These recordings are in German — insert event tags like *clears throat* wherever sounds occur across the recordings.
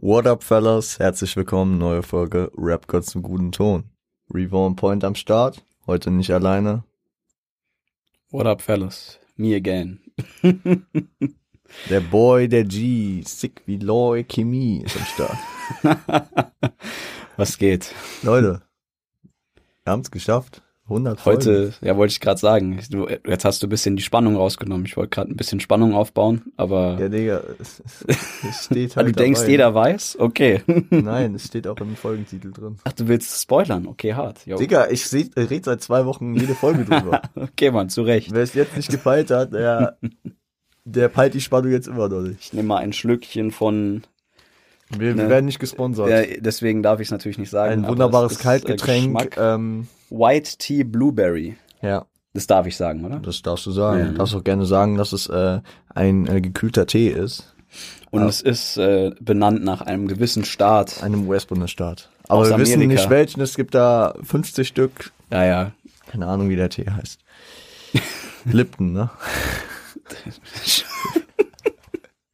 What up, fellas? Herzlich willkommen, neue Folge Rap Gott zum guten Ton. Reborn Point am Start, heute nicht alleine. What up, fellas? Me again. *laughs* Der Boy, der G, sick wie Loy Chemie ist am Start. *laughs* Was geht? Leute, wir haben es geschafft. 100 Folgen. Heute, ja, wollte ich gerade sagen. Du, jetzt hast du ein bisschen die Spannung rausgenommen. Ich wollte gerade ein bisschen Spannung aufbauen, aber Ja, Digga, es, es steht *laughs* halt du denkst, dabei. jeder weiß? Okay. *laughs* Nein, es steht auch im Folgentitel drin. Ach, du willst spoilern? Okay, hart. Jo. Digga, ich seh- ich red seit zwei Wochen jede Folge drüber. *laughs* Okay, Mann, zu Recht. Wer es jetzt nicht gefeilt hat, der, der peilt die Spannung jetzt immer noch nicht. Ich nehme mal ein Schlückchen von, Wir, wir Ne. werden nicht gesponsert. ja, deswegen darf ich es natürlich nicht sagen. Ein wunderbares äh, Kaltgetränk. Ähm, White Tea Blueberry. ja, Das darf ich sagen, oder? das darfst du sagen. Ja, Du darfst auch gerne sagen, dass es äh, ein äh, gekühlter Tee ist. Und Ja. es ist äh, benannt nach einem gewissen Staat. Einem US-Bundesstaat. Aber wir wissen Amerika. nicht welchen. Es gibt da 50 Stück. Ja, ja. Keine Ahnung, wie der Tee heißt. *laughs* Lipton, ne? *laughs*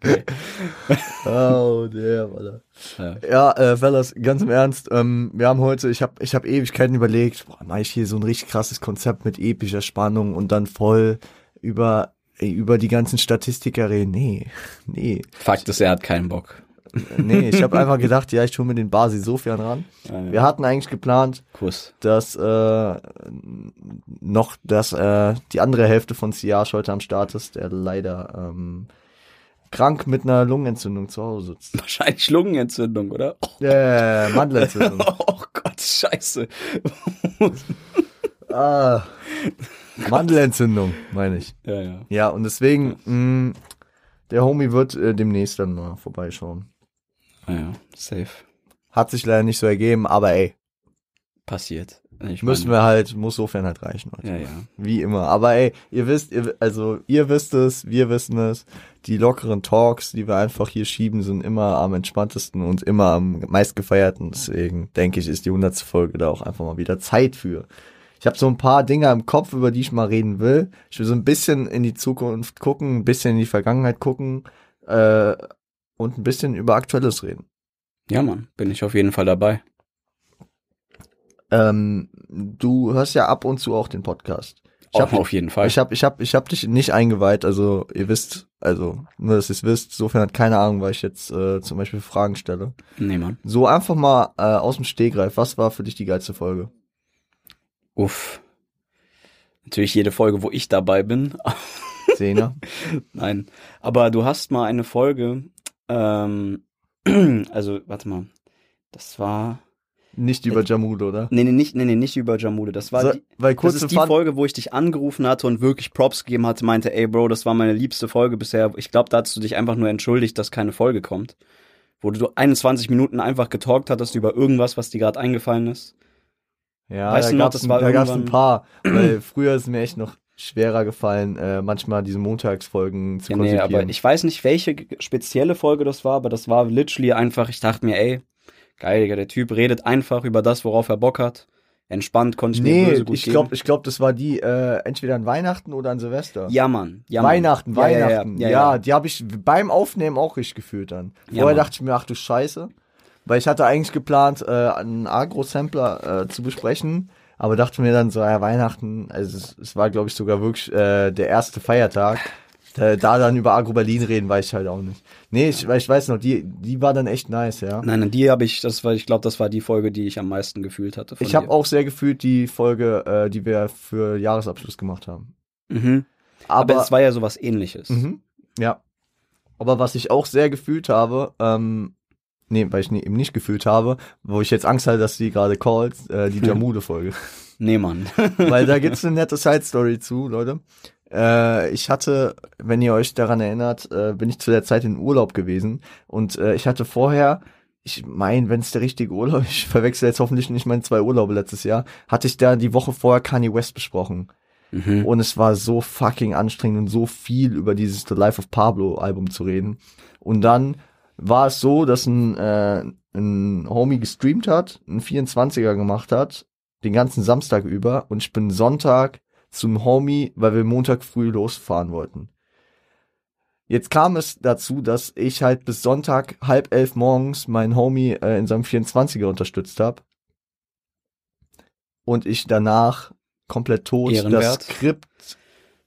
*laughs* oh, der, Alter. ja. Ja, äh, Fellas, ganz im Ernst, ähm, wir haben heute, ich habe ich hab Ewigkeiten überlegt, boah, mach ich hier so ein richtig krasses Konzept mit epischer Spannung und dann voll über, über die ganzen Statistiker reden. Nee, *laughs* nee, Fakt ist, er hat keinen Bock. *laughs* nee, ich habe einfach gedacht, ja, ich hole mir den Basi Sofian ran. Ja, ja. Wir hatten eigentlich geplant, Kuss. dass äh, noch, dass äh, die andere Hälfte von Siage heute am Start ist, der leider ähm, krank mit einer Lungenentzündung zu Hause sitzt. Wahrscheinlich Lungenentzündung, oder? Äh, Mandelentzündung. *laughs* Oh Gott, scheiße. *laughs* Ah, Mandelentzündung, meine ich. Ja, ja. Ja, und deswegen, mh, der Homie wird äh, demnächst dann mal vorbeischauen. Ja, ja. Safe. Hat sich leider nicht so ergeben, aber ey, Passiert. Ich müssen wir halt, muss sofern halt reichen. Leute. Ja, ja. Wie immer. Aber ey, ihr wisst, ihr, also ihr wisst es, wir wissen es. Die lockeren Talks, die wir einfach hier schieben, sind immer am entspanntesten und immer am meistgefeierten. Deswegen denke ich, ist die hundertste Folge da auch einfach mal wieder Zeit für. Ich habe so ein paar Dinge im Kopf, über die ich mal reden will. Ich will so ein bisschen in die Zukunft gucken, ein bisschen in die Vergangenheit gucken äh, und ein bisschen über Aktuelles reden. Ja, Mann, bin ich auf jeden Fall dabei. Ähm, du hörst ja ab und zu auch den Podcast. Ich hab, auf jeden Fall. Ich habe ich hab, ich hab dich nicht eingeweiht, also ihr wisst, also nur, dass ihr es wisst, insofern hat keine Ahnung, weil ich jetzt äh, zum Beispiel Fragen stelle. nee, Mann. So einfach mal äh, aus dem Stegreif, was war für dich die geilste Folge? Uff. Natürlich jede Folge, wo ich dabei bin. *laughs* Zehner? Nein. Aber du hast mal eine Folge, ähm, *clears throat* also, warte mal. Das war. Nicht über Jamul, oder? Nee, nee, nicht, nee, nee, nicht über Jamule. Das war So, die, weil Das kurze ist die Fun Folge, wo ich dich angerufen hatte und wirklich Props gegeben hatte, meinte, ey Bro, das war meine liebste Folge bisher. Ich glaube, da hast du dich einfach nur entschuldigt, dass keine Folge kommt. Wo du 21 Minuten einfach getalkt hattest über irgendwas, was dir gerade eingefallen ist. Ja, Weißt da das war da gab's ein irgendwann- paar, *clears throat* weil früher ist es mir echt noch schwerer gefallen, äh, manchmal diese Montagsfolgen zu Ja, nee, konzipieren. aber ich weiß nicht, welche spezielle Folge das war, aber das war literally einfach, ich dachte mir, ey, geil, Digga, der Typ redet einfach über das, worauf er Bock hat. Entspannt konnte ich mir nee, böse gut ich glaube, ich glaub, das war die äh, entweder an Weihnachten oder an Silvester. Ja, Mann. Ja, Mann. Weihnachten, Ja, ja, ja, Weihnachten. Ja, ja, die habe ich beim Aufnehmen auch richtig gefühlt dann. Vorher dachte ich mir, ach du Scheiße. Weil ich hatte eigentlich geplant, äh, einen Agro-Sampler äh, zu besprechen, aber dachte mir dann so, ja, Weihnachten, also es, es war, glaube ich, sogar wirklich äh, der erste Feiertag. Da, da dann über Agro Berlin reden, weiß ich halt auch nicht. Nee, ich, ich weiß noch, die, die war dann echt nice, ja. Nein, die habe ich, das war, ich glaube, das war die Folge, die ich am meisten gefühlt hatte. Ich habe auch sehr gefühlt die Folge, äh, die wir für Jahresabschluss gemacht haben. Mhm. Aber, Aber, es war ja sowas ähnliches. Mhm. Ja. Aber was ich auch sehr gefühlt habe, ähm, nee, weil ich nie, eben nicht gefühlt habe, wo ich jetzt Angst hatte, dass die gerade callt, äh, die *laughs* Jamude-Folge. Nee, Mann. weil da gibt's *laughs* eine nette Side-Story zu, Leute. Äh, ich hatte, wenn ihr euch daran erinnert, äh, bin ich zu der Zeit in Urlaub gewesen und äh, ich hatte vorher, ich meine, wenn es der richtige Urlaub, *laughs* ich verwechsel jetzt hoffentlich nicht meine zwei Urlaube letztes Jahr, hatte ich da die Woche vorher Kanye West besprochen. Mhm. Und es war so fucking anstrengend und so viel über dieses The Life of Pablo Album zu reden. Und dann war es so, dass ein, äh, ein Homie gestreamt hat, einen 24er gemacht hat, den ganzen Samstag über. Und ich bin Sonntag zum Homie, weil wir Montag früh losfahren wollten. Jetzt kam es dazu, dass ich halt bis Sonntag halb elf morgens meinen Homie äh, in seinem 24er unterstützt habe. Und ich danach komplett tot Ehrenwert. das Skript.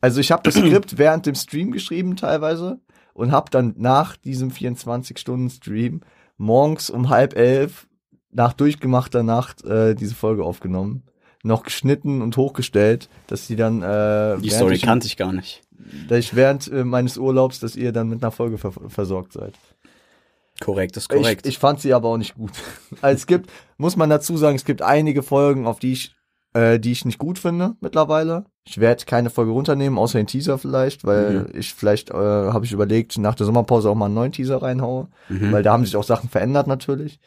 Also ich habe das Skript während dem Stream geschrieben teilweise und habe dann nach diesem 24-Stunden-Stream morgens um halb elf nach durchgemachter Nacht äh, diese Folge aufgenommen. Noch geschnitten und hochgestellt, dass sie dann äh, Die Story ich- kannte ich gar nicht. dass ich während äh, meines Urlaubs, dass ihr dann mit einer Folge ver versorgt seid. Korrekt, ist korrekt. Ich, ich fand sie aber auch nicht gut. *laughs* Also es gibt, muss man dazu sagen, es gibt einige Folgen, auf die ich, äh, die ich nicht gut finde mittlerweile. Ich werde keine Folge runternehmen, außer den Teaser vielleicht, weil Mhm. ich vielleicht, äh, habe ich überlegt, nach der Sommerpause auch mal einen neuen Teaser reinhaue, mhm. weil da haben sich auch Sachen verändert natürlich.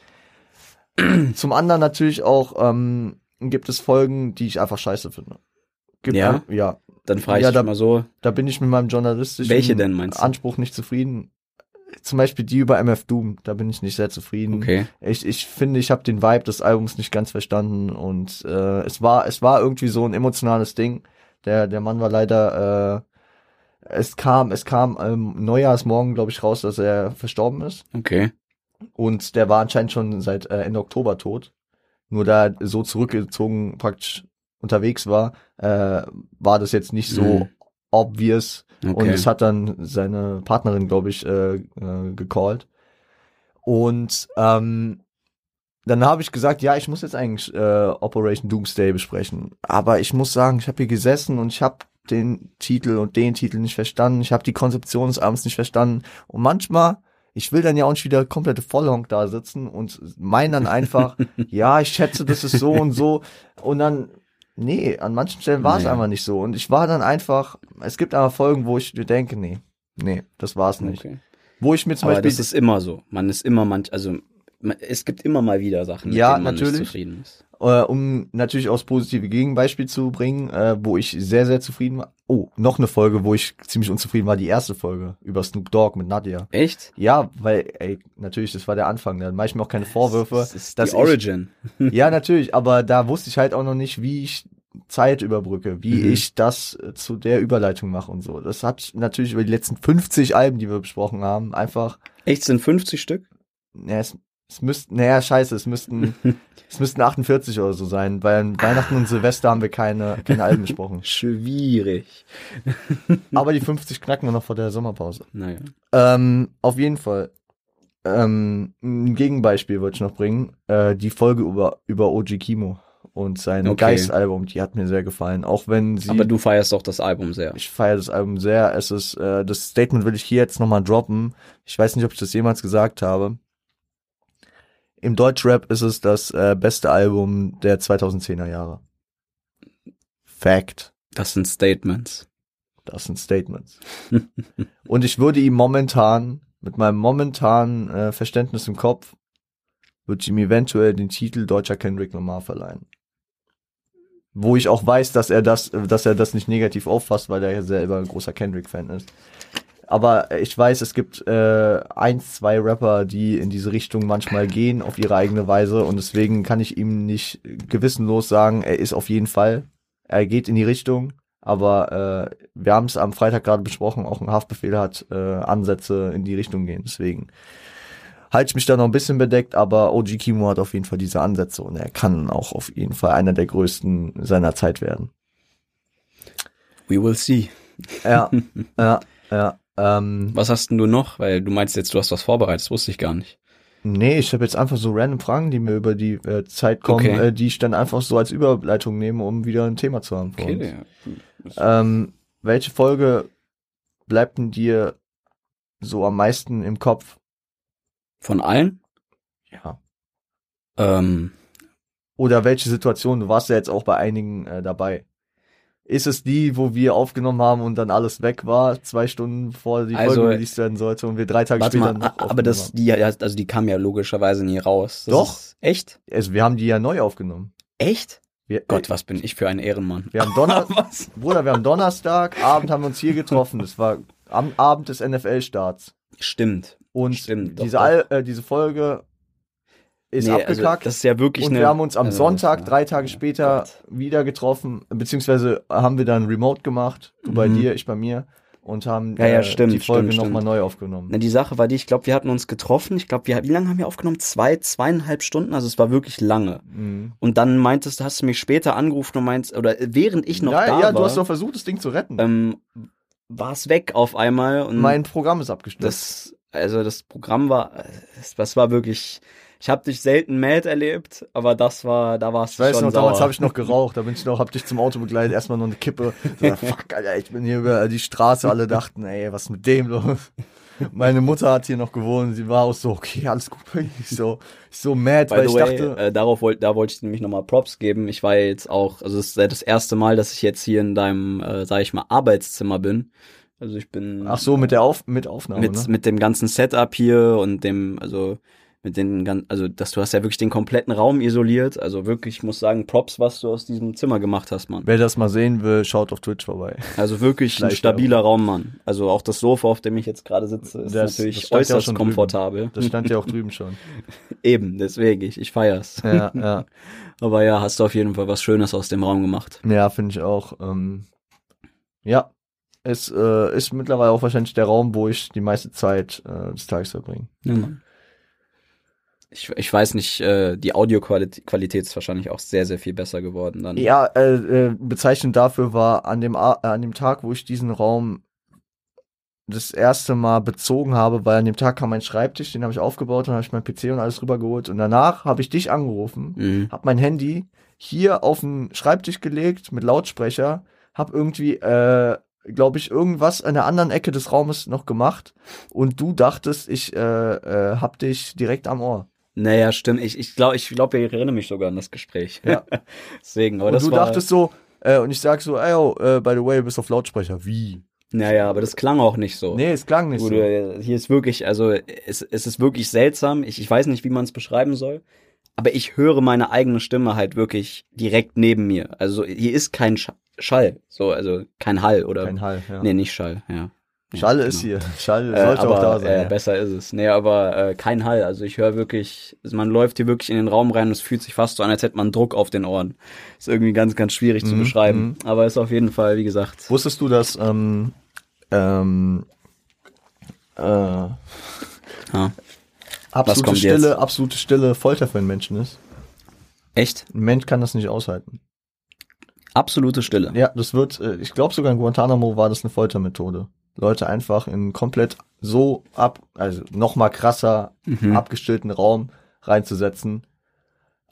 *clears throat* Zum anderen natürlich auch ähm, gibt es Folgen, die ich einfach scheiße finde. Gibt Ja? ein- ja, Dann frage ich Ja, dich da- mal so, da bin ich mit meinem journalistischen? Anspruch nicht zufrieden. Zum Beispiel die über MF Doom, da bin ich nicht sehr zufrieden. okay. Ich, ich finde, ich habe den Vibe des Albums nicht ganz verstanden und äh, es war es war irgendwie so ein emotionales Ding. Der der Mann war leider äh, es kam es kam ähm, Neujahrsmorgen glaube ich raus, dass er verstorben ist Okay. und der war anscheinend schon seit äh, Ende Oktober tot. Nur da er so zurückgezogen praktisch unterwegs war, äh, war das jetzt nicht so Mhm. obvious und Okay. es hat dann seine Partnerin, glaube ich, äh, äh, gecallt. Und ähm, dann habe ich gesagt, ja, ich muss jetzt eigentlich äh, Operation Doomsday besprechen. Aber ich muss sagen, ich habe hier gesessen und ich habe den Titel und den Titel nicht verstanden. Ich habe die Konzeption des Abends nicht verstanden. Und manchmal, ich will dann ja auch nicht wieder komplette Vollhonk da sitzen und meine dann einfach, *laughs* ja, ich schätze, das ist so und so. Und dann, nee, an manchen Stellen war es Nee. einfach nicht so. Und ich war dann einfach, es gibt aber Folgen, wo ich mir denke, nee, nee, das war's nicht. okay. Wo ich mir zum Aber Beispiel das ist immer so. Man ist immer manch, also man, es gibt immer mal wieder Sachen, mit Ja, denen man natürlich. nicht zufrieden ist. äh, um natürlich auch das positive Gegenbeispiel zu bringen, äh, wo ich sehr, sehr zufrieden war. Oh, noch eine Folge, wo ich ziemlich unzufrieden war, die erste Folge über Snoop Dogg mit Nadia. Echt? Ja, weil, ey, natürlich, das war der Anfang, da mache ich mir auch keine Vorwürfe. Das ist die ich- Origin. *laughs* Ja, natürlich, aber da wusste ich halt auch noch nicht, wie ich Zeit überbrücke, wie Mhm. ich das äh, zu der Überleitung mache und so. Das hat natürlich über die letzten 50 Alben, die wir besprochen haben, einfach, Echt, sind 50 Stück? ja, es, es müssten, naja, scheiße, es müssten, *laughs* es müssten 48 oder so sein, weil an Weihnachten und Silvester haben wir keine, keine Alben besprochen. *laughs* Schwierig. *laughs* Aber die 50 knacken wir noch vor der Sommerpause. Naja. Ähm, auf jeden Fall. Ähm, ein Gegenbeispiel wollte ich noch bringen. Äh, die Folge über, über OG Kimo und sein Okay. Geist-Album, die hat mir sehr gefallen. Auch wenn sie. Aber du feierst doch das Album sehr. ich feiere das Album sehr. Es ist, äh, das Statement will ich hier jetzt nochmal droppen. Ich weiß nicht, ob ich das jemals gesagt habe. Im Deutschrap ist es das äh, beste Album der 2010er Jahre. Fact. Das sind Statements. Das sind Statements. *laughs* Und ich würde ihm momentan, mit meinem momentanen äh, Verständnis im Kopf, würde ich ihm eventuell den Titel Deutscher Kendrick Lamar verleihen. Wo ich auch weiß, dass er das, dass er das nicht negativ auffasst, weil er ja selber ein großer Kendrick-Fan ist. Aber ich weiß, es gibt äh, eins, zwei Rapper, die in diese Richtung manchmal gehen auf ihre eigene Weise und deswegen kann ich ihm nicht gewissenlos sagen, er ist auf jeden Fall, er geht in die Richtung, aber äh, wir haben es am Freitag gerade besprochen, auch ein Haftbefehl hat äh, Ansätze in die Richtung gehen. Deswegen halte ich mich da noch ein bisschen bedeckt, aber OG Kimo hat auf jeden Fall diese Ansätze und er kann auch auf jeden Fall einer der größten seiner Zeit werden. We will see. Ja, *laughs* ja, ja. Ähm, Was hast denn du noch? Weil du meinst jetzt, du hast was vorbereitet, das wusste ich gar nicht. nee, ich habe jetzt einfach so random Fragen, die mir über die äh, Zeit kommen, Okay. äh, die ich dann einfach so als Überleitung nehme, um wieder ein Thema zu haben. uns. ja. Ähm, welche Folge bleibt denn dir so am meisten im Kopf? Von allen? Ja. Ähm, Oder welche Situation? Du warst ja jetzt auch bei einigen äh, dabei. Ist es die, wo wir aufgenommen haben und dann alles weg war, zwei Stunden bevor die Also, Folge released werden sollte und wir drei Tage später mal, noch aber das, haben? die, also die kam ja logischerweise nie raus. Das Doch. Ist, echt? Also wir haben die ja neu aufgenommen. Echt? Wir, Gott, was bin ich für ein Ehrenmann. Wir haben Donner? *laughs* Bruder, wir haben Donnerstag, Abend haben wir uns hier getroffen. Das war am Abend des NFL-Starts. Stimmt. Und Stimmt, doch, diese, doch. Al äh, diese Folge ist Nee, also abgekackt. das ist ja wirklich und eine, wir haben uns am also, Sonntag, ja. drei Tage Ja, später, Gott. wieder getroffen, beziehungsweise haben wir dann Remote gemacht. Du bei Mhm. dir, ich bei mir. und haben Ja, ja, äh, stimmt, die Folge nochmal neu aufgenommen. Na, die Sache war die, ich glaube, wir hatten uns getroffen. Ich glaube, wie lange haben wir aufgenommen? Zwei, zweieinhalb Stunden. Also es war wirklich lange. Mhm. Und dann meintest, hast du mich später angerufen und meinst, oder während ich noch ja, da ja, war, du hast doch versucht, das Ding zu retten. ähm, war es weg auf einmal und mein Programm ist abgestürzt. das, also das Programm war, das, das war wirklich. Ich habe dich selten mad erlebt, aber das war, da warst Ich du weiß schon noch, damals sauer. habe ich noch geraucht, da bin ich noch, hab dich zum Auto begleitet, erstmal noch eine Kippe. So, *laughs* fuck, Alter, ich bin hier über die Straße, alle dachten, ey, was ist mit dem los? Meine Mutter hat hier noch gewohnt, sie war auch so, okay, alles gut bei. Ich so, ich so mad, By weil ich way, dachte, äh, darauf wollte, da wollte ich nämlich nochmal Props geben. Ich war jetzt auch, also es ist das erste Mal, dass ich jetzt hier in deinem, äh, sag ich mal, Arbeitszimmer bin. Also ich bin ach so, mit der Auf mit Aufnahme, mit, ne? mit dem ganzen Setup hier und dem, also mit den gan- also dass du hast ja wirklich den kompletten Raum isoliert. Also wirklich, ich muss sagen, Props, was du aus diesem Zimmer gemacht hast, Mann. Wer das mal sehen will, schaut auf Twitch vorbei. Also wirklich ein stabiler Raum, Mann. Also auch das Sofa, auf dem ich jetzt gerade sitze, ist Das- natürlich das stand ja äußerst schon drüben. komfortabel. Das stand ja auch *laughs* drüben schon. Eben, deswegen, ich, ich feier's. Ja, ja. *laughs* Aber ja, hast du auf jeden Fall was Schönes aus dem Raum gemacht. Ja, finde ich auch. Ähm, ja, es äh, ist mittlerweile auch wahrscheinlich der Raum, wo ich die meiste Zeit äh, des Tages verbringe. Ja, Mann. Ich, ich weiß nicht, äh, die Audioqualität Qualität ist wahrscheinlich auch sehr, sehr viel besser geworden dann. Ja, äh, äh, bezeichnend dafür war an dem, A- äh, an dem Tag, wo ich diesen Raum das erste Mal bezogen habe, weil an dem Tag kam mein Schreibtisch, den habe ich aufgebaut, dann habe ich mein PC und alles rübergeholt und danach habe ich dich angerufen, Mhm. habe mein Handy hier auf den Schreibtisch gelegt mit Lautsprecher, habe irgendwie, äh, glaube ich, irgendwas an der anderen Ecke des Raumes noch gemacht und du dachtest, ich äh, äh, hab dich direkt am Ohr. Naja, stimmt. Ich, ich glaube, ich, glaub, ich erinnere mich sogar an das Gespräch. Ja. *laughs* Deswegen, aber und das du war, dachtest so, äh, und ich sag so, ey, oh, äh, by the way, du bist auf Lautsprecher. Wie? Naja, aber das klang auch nicht so. Nee, es klang nicht Wo so. äh, hier ist wirklich, also es, es ist wirklich seltsam. Ich, ich weiß nicht, wie man es beschreiben soll. Aber ich höre meine eigene Stimme halt wirklich direkt neben mir. Also hier ist kein Sch Schall. So, also kein Hall oder. Kein Hall, ja. Nee, nicht Schall, ja. Schall ist genau. hier. Schall Äh, sollte aber, auch da sein. Äh, ja. besser ist es. Nee, aber äh, kein Hall. Also ich höre wirklich, also man läuft hier wirklich in den Raum rein und es fühlt sich fast so an, als hätte man Druck auf den Ohren. Ist irgendwie ganz, ganz schwierig zu Mhm, beschreiben. Aber ist auf jeden Fall, wie gesagt. Wusstest du, dass ähm, ähm, äh, Ja. absolute Stille, jetzt? absolute Stille Folter für einen Menschen ist? Echt? Ein Mensch kann das nicht aushalten. Absolute Stille. Ja, das wird, äh, ich glaube sogar in Guantanamo war das eine Foltermethode. Leute einfach in komplett so ab, also noch mal krasser Mhm. abgestillten Raum reinzusetzen.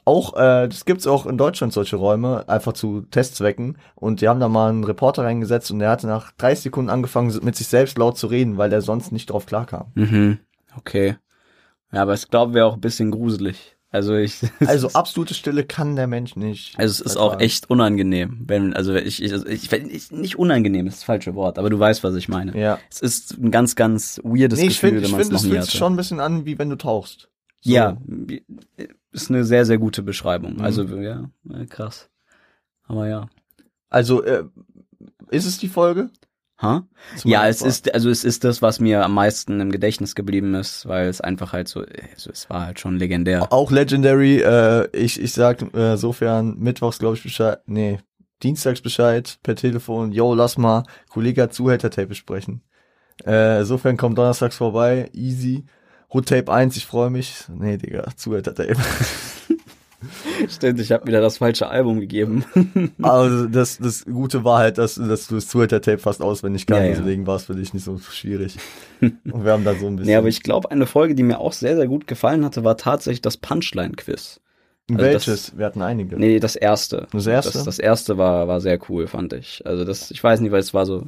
Auch, äh, das gibt's auch in Deutschland solche Räume, einfach zu Testzwecken. Und die haben da mal einen Reporter reingesetzt und der hatte nach 30 Sekunden angefangen, mit sich selbst laut zu reden, weil der sonst nicht drauf klarkam. Mhm. Okay. Ja, aber ich glaube, wäre auch ein bisschen gruselig. Also ich. *laughs* Also absolute Stille kann der Mensch nicht. Also es ist auch echt unangenehm, wenn also ich ich, also ich, ich nicht unangenehm ist das falsche Wort, aber du weißt, was ich meine. Ja. Es ist ein ganz ganz weirdes Nee, ich Gefühl, finde, ich wenn man es noch es nie fühlt hatte. sich schon ein bisschen an, wie wenn du tauchst. So. Ja, ist eine sehr sehr gute Beschreibung. Mhm. Also ja, ja, krass. Aber ja. Also, äh, ist es die Folge? Ha? Ja, es ist also es ist das, was mir am meisten im Gedächtnis geblieben ist, weil es einfach halt so, also es war halt schon legendär. Auch Legendary, äh, ich, ich sag äh, sofern mittwochs, glaube ich, Bescheid, nee, dienstags Bescheid per Telefon, yo, lass mal Kollege hat Zuhälter-Tape besprechen. Äh, sofern kommt donnerstags vorbei, easy. Hood-Tape 1, ich freue mich. Nee, Digga, Zuhälter-Tape. *laughs* *laughs* Stimmt, ich habe wieder das falsche Album gegeben. *laughs* also das, das Gute war halt, dass, dass du das Zuhälter-Tape fast auswendig kannst, Ja, ja. deswegen war es für dich nicht so schwierig. Und wir haben da so ein *laughs* bisschen... nee, aber ich glaube, eine Folge, die mir auch sehr, sehr gut gefallen hatte, war tatsächlich das Punchline-Quiz. also Welches? wir hatten einige. Nee, das erste. Das erste? Das, das erste war, war sehr cool, fand ich. Also das, ich weiß nicht, weil es war so.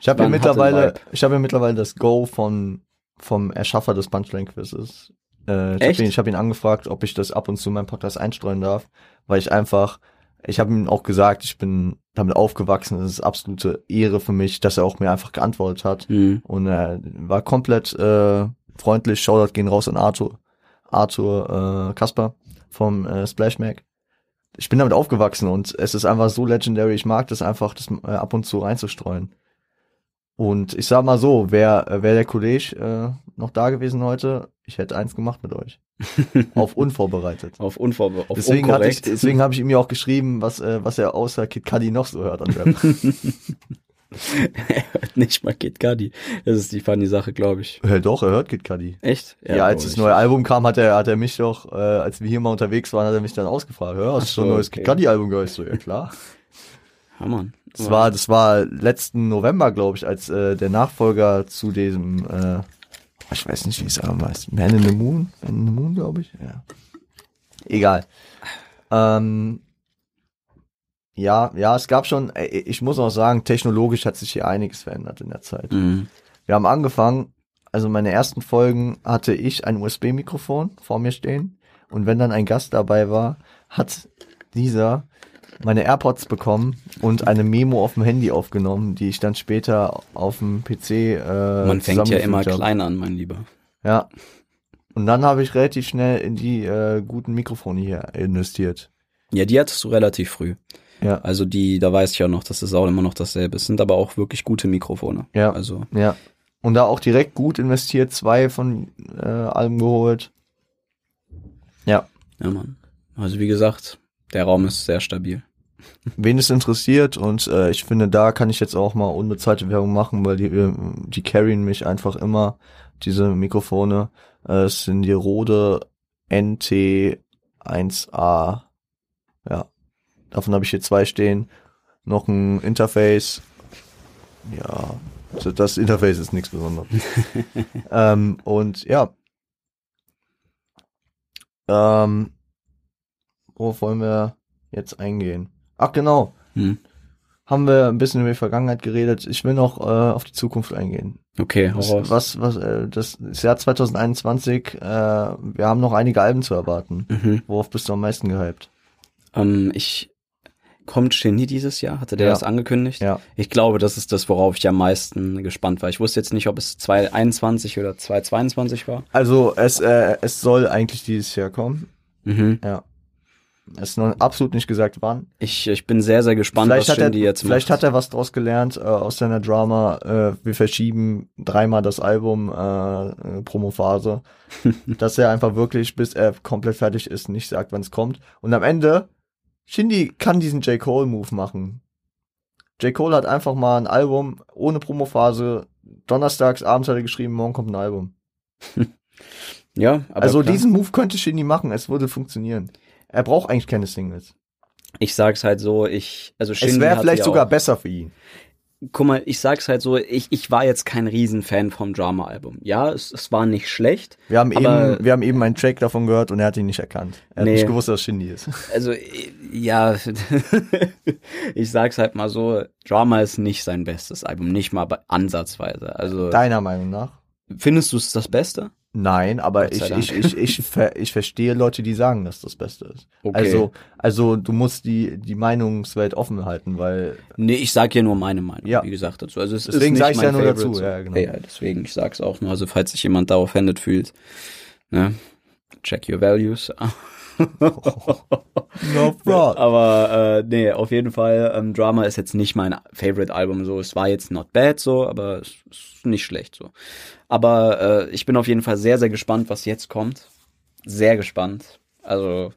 Ich habe ja mittlerweile, ich habe ja mittlerweile das Go von vom Erschaffer des Punchline-Quizzes. Äh, ich habe ihn, ich hab ihn angefragt, ob ich das ab und zu in meinem Podcast einstreuen darf, weil ich einfach, ich habe ihm auch gesagt, ich bin damit aufgewachsen. Es ist absolute Ehre für mich, dass er auch mir einfach geantwortet hat Hm. und er war komplett äh, freundlich. Shoutout gehen raus an Arthur, Arthur äh, Kasper vom äh, Splash Mac. Ich bin damit aufgewachsen und es ist einfach so legendary. Ich mag das einfach, das äh, ab und zu reinzustreuen. Und ich sag mal so, wäre wär der Kollege äh, noch da gewesen heute, ich hätte eins gemacht mit euch. *laughs* auf unvorbereitet. Auf unvorbe auf Deswegen, hatte ich, unkorrekt. deswegen habe ich ihm ja auch geschrieben, was, äh, was er außer Kid Cudi noch so hört an Rap. *laughs* er hört nicht mal Kid Cudi. Das ist die funny Sache, glaube ich. Ja, doch, er hört Kid Cudi. Echt? Ja, als glaub das neue Album kam, hat er, hat er mich doch, äh, als wir hier mal unterwegs waren, hat er mich dann ausgefragt. Ja, hast du schon ein so, neues okay. Kid Cudi Album gehört? Ich so, ja klar. *laughs* Ja, Mann. Das war, das war letzten November, glaube ich, als äh, der Nachfolger zu diesem, äh, ich weiß nicht, wie es aber heißt, Man in the Moon, Man in the Moon, glaube ich. Ja. Egal. Ähm, ja, ja, es gab schon, äh, ich muss auch sagen, technologisch hat sich hier einiges verändert in der Zeit. Mhm. Wir haben angefangen, also meine ersten Folgen hatte ich ein USB-Mikrofon vor mir stehen und wenn dann ein Gast dabei war, hat dieser meine AirPods bekommen und eine Memo auf dem Handy aufgenommen, die ich dann später auf dem PC äh, Man fängt ja immer hab. klein an, mein Lieber. Ja. Und dann habe ich relativ schnell in die äh, guten Mikrofone hier investiert. Ja, die hattest du relativ früh. Ja. Also die, da weiß ich ja noch, dass es auch immer noch dasselbe ist. Sind aber auch wirklich gute Mikrofone. Ja. Also, Ja. Und da auch direkt gut investiert, zwei von äh, allem geholt. Ja. ja, Mann. Also wie gesagt, der Raum ist sehr stabil. wen es interessiert und äh, ich finde, da kann ich jetzt auch mal unbezahlte Werbung machen, weil die, äh, die carryen mich einfach immer, diese Mikrofone. Äh, es sind die Rode NT1A. Ja, davon habe ich hier zwei stehen. Noch ein Interface. Ja, also das Interface ist nichts Besonderes. *laughs* ähm, und ja. Ähm, worauf wollen wir jetzt eingehen? Ach genau, Hm. haben wir ein bisschen über die Vergangenheit geredet. Ich will noch äh, auf die Zukunft eingehen. Okay, Was, raus. was, was äh, das, das Jahr 2021, äh, wir haben noch einige Alben zu erwarten. Mhm. Worauf bist du am meisten gehypt? Ähm, ich kommt Shindy dieses Jahr? Hatte der Ja. das angekündigt? Ja. Ich glaube, das ist das, worauf ich am meisten gespannt war. Ich wusste jetzt nicht, ob es 2021 oder 2022 war. Also es, äh, es soll eigentlich dieses Jahr kommen. Mhm. Ja. Es ist noch absolut nicht gesagt, wann. Ich, ich bin sehr, sehr gespannt, vielleicht was hat, er, Shindy jetzt vielleicht macht. hat er was draus gelernt äh, aus seiner Drama. Äh, wir verschieben dreimal das Album äh, äh, Promophase, *laughs* dass er einfach wirklich, bis er komplett fertig ist, nicht sagt, wann es kommt. Und am Ende, Shindy kann diesen J. Cole Move machen. J. Cole hat einfach mal ein Album ohne Promophase. Donnerstags abends hat er geschrieben, morgen kommt ein Album. *laughs* Ja, aber also klar. diesen Move könnte Shindy machen, es würde funktionieren. Er braucht eigentlich keine Singles. ich sag's halt so, ich, also Shindy es wäre vielleicht sogar auch, besser für ihn. guck mal, ich sag's halt so, ich, ich war jetzt kein Riesenfan vom Drama-Album. Ja, es, es war nicht schlecht. Wir haben eben, wir haben eben einen Track davon gehört und er hat ihn nicht erkannt. Er hat Nee. nicht gewusst, dass es Shindy ist. *laughs* Also, ja, *laughs* ich sag's halt mal so, Drama ist nicht sein bestes Album, nicht mal ansatzweise. Also, Deiner Meinung nach? findest du es das Beste? Nein, aber ich, ich, ich, ich, ver, ich verstehe Leute, die sagen, dass das Beste ist. Okay. Also, also du musst die, die Meinungswelt offen halten, weil Nee, ich sag ja nur meine Meinung, Ja. wie gesagt, dazu. Also es Deswegen ist sag nicht ich's ja nur dazu, so. ja, genau. Ja, deswegen, ich sag's auch nur. Also falls sich jemand da offended fühlt, ne, check your values. *laughs* *laughs* no fraud. aber äh, nee, auf jeden Fall, ähm, Drama ist jetzt nicht mein Favorite-Album so. Es war jetzt not bad so, aber es ist nicht schlecht so. Aber äh, ich bin auf jeden Fall sehr, sehr gespannt, was jetzt kommt. Sehr gespannt. Also,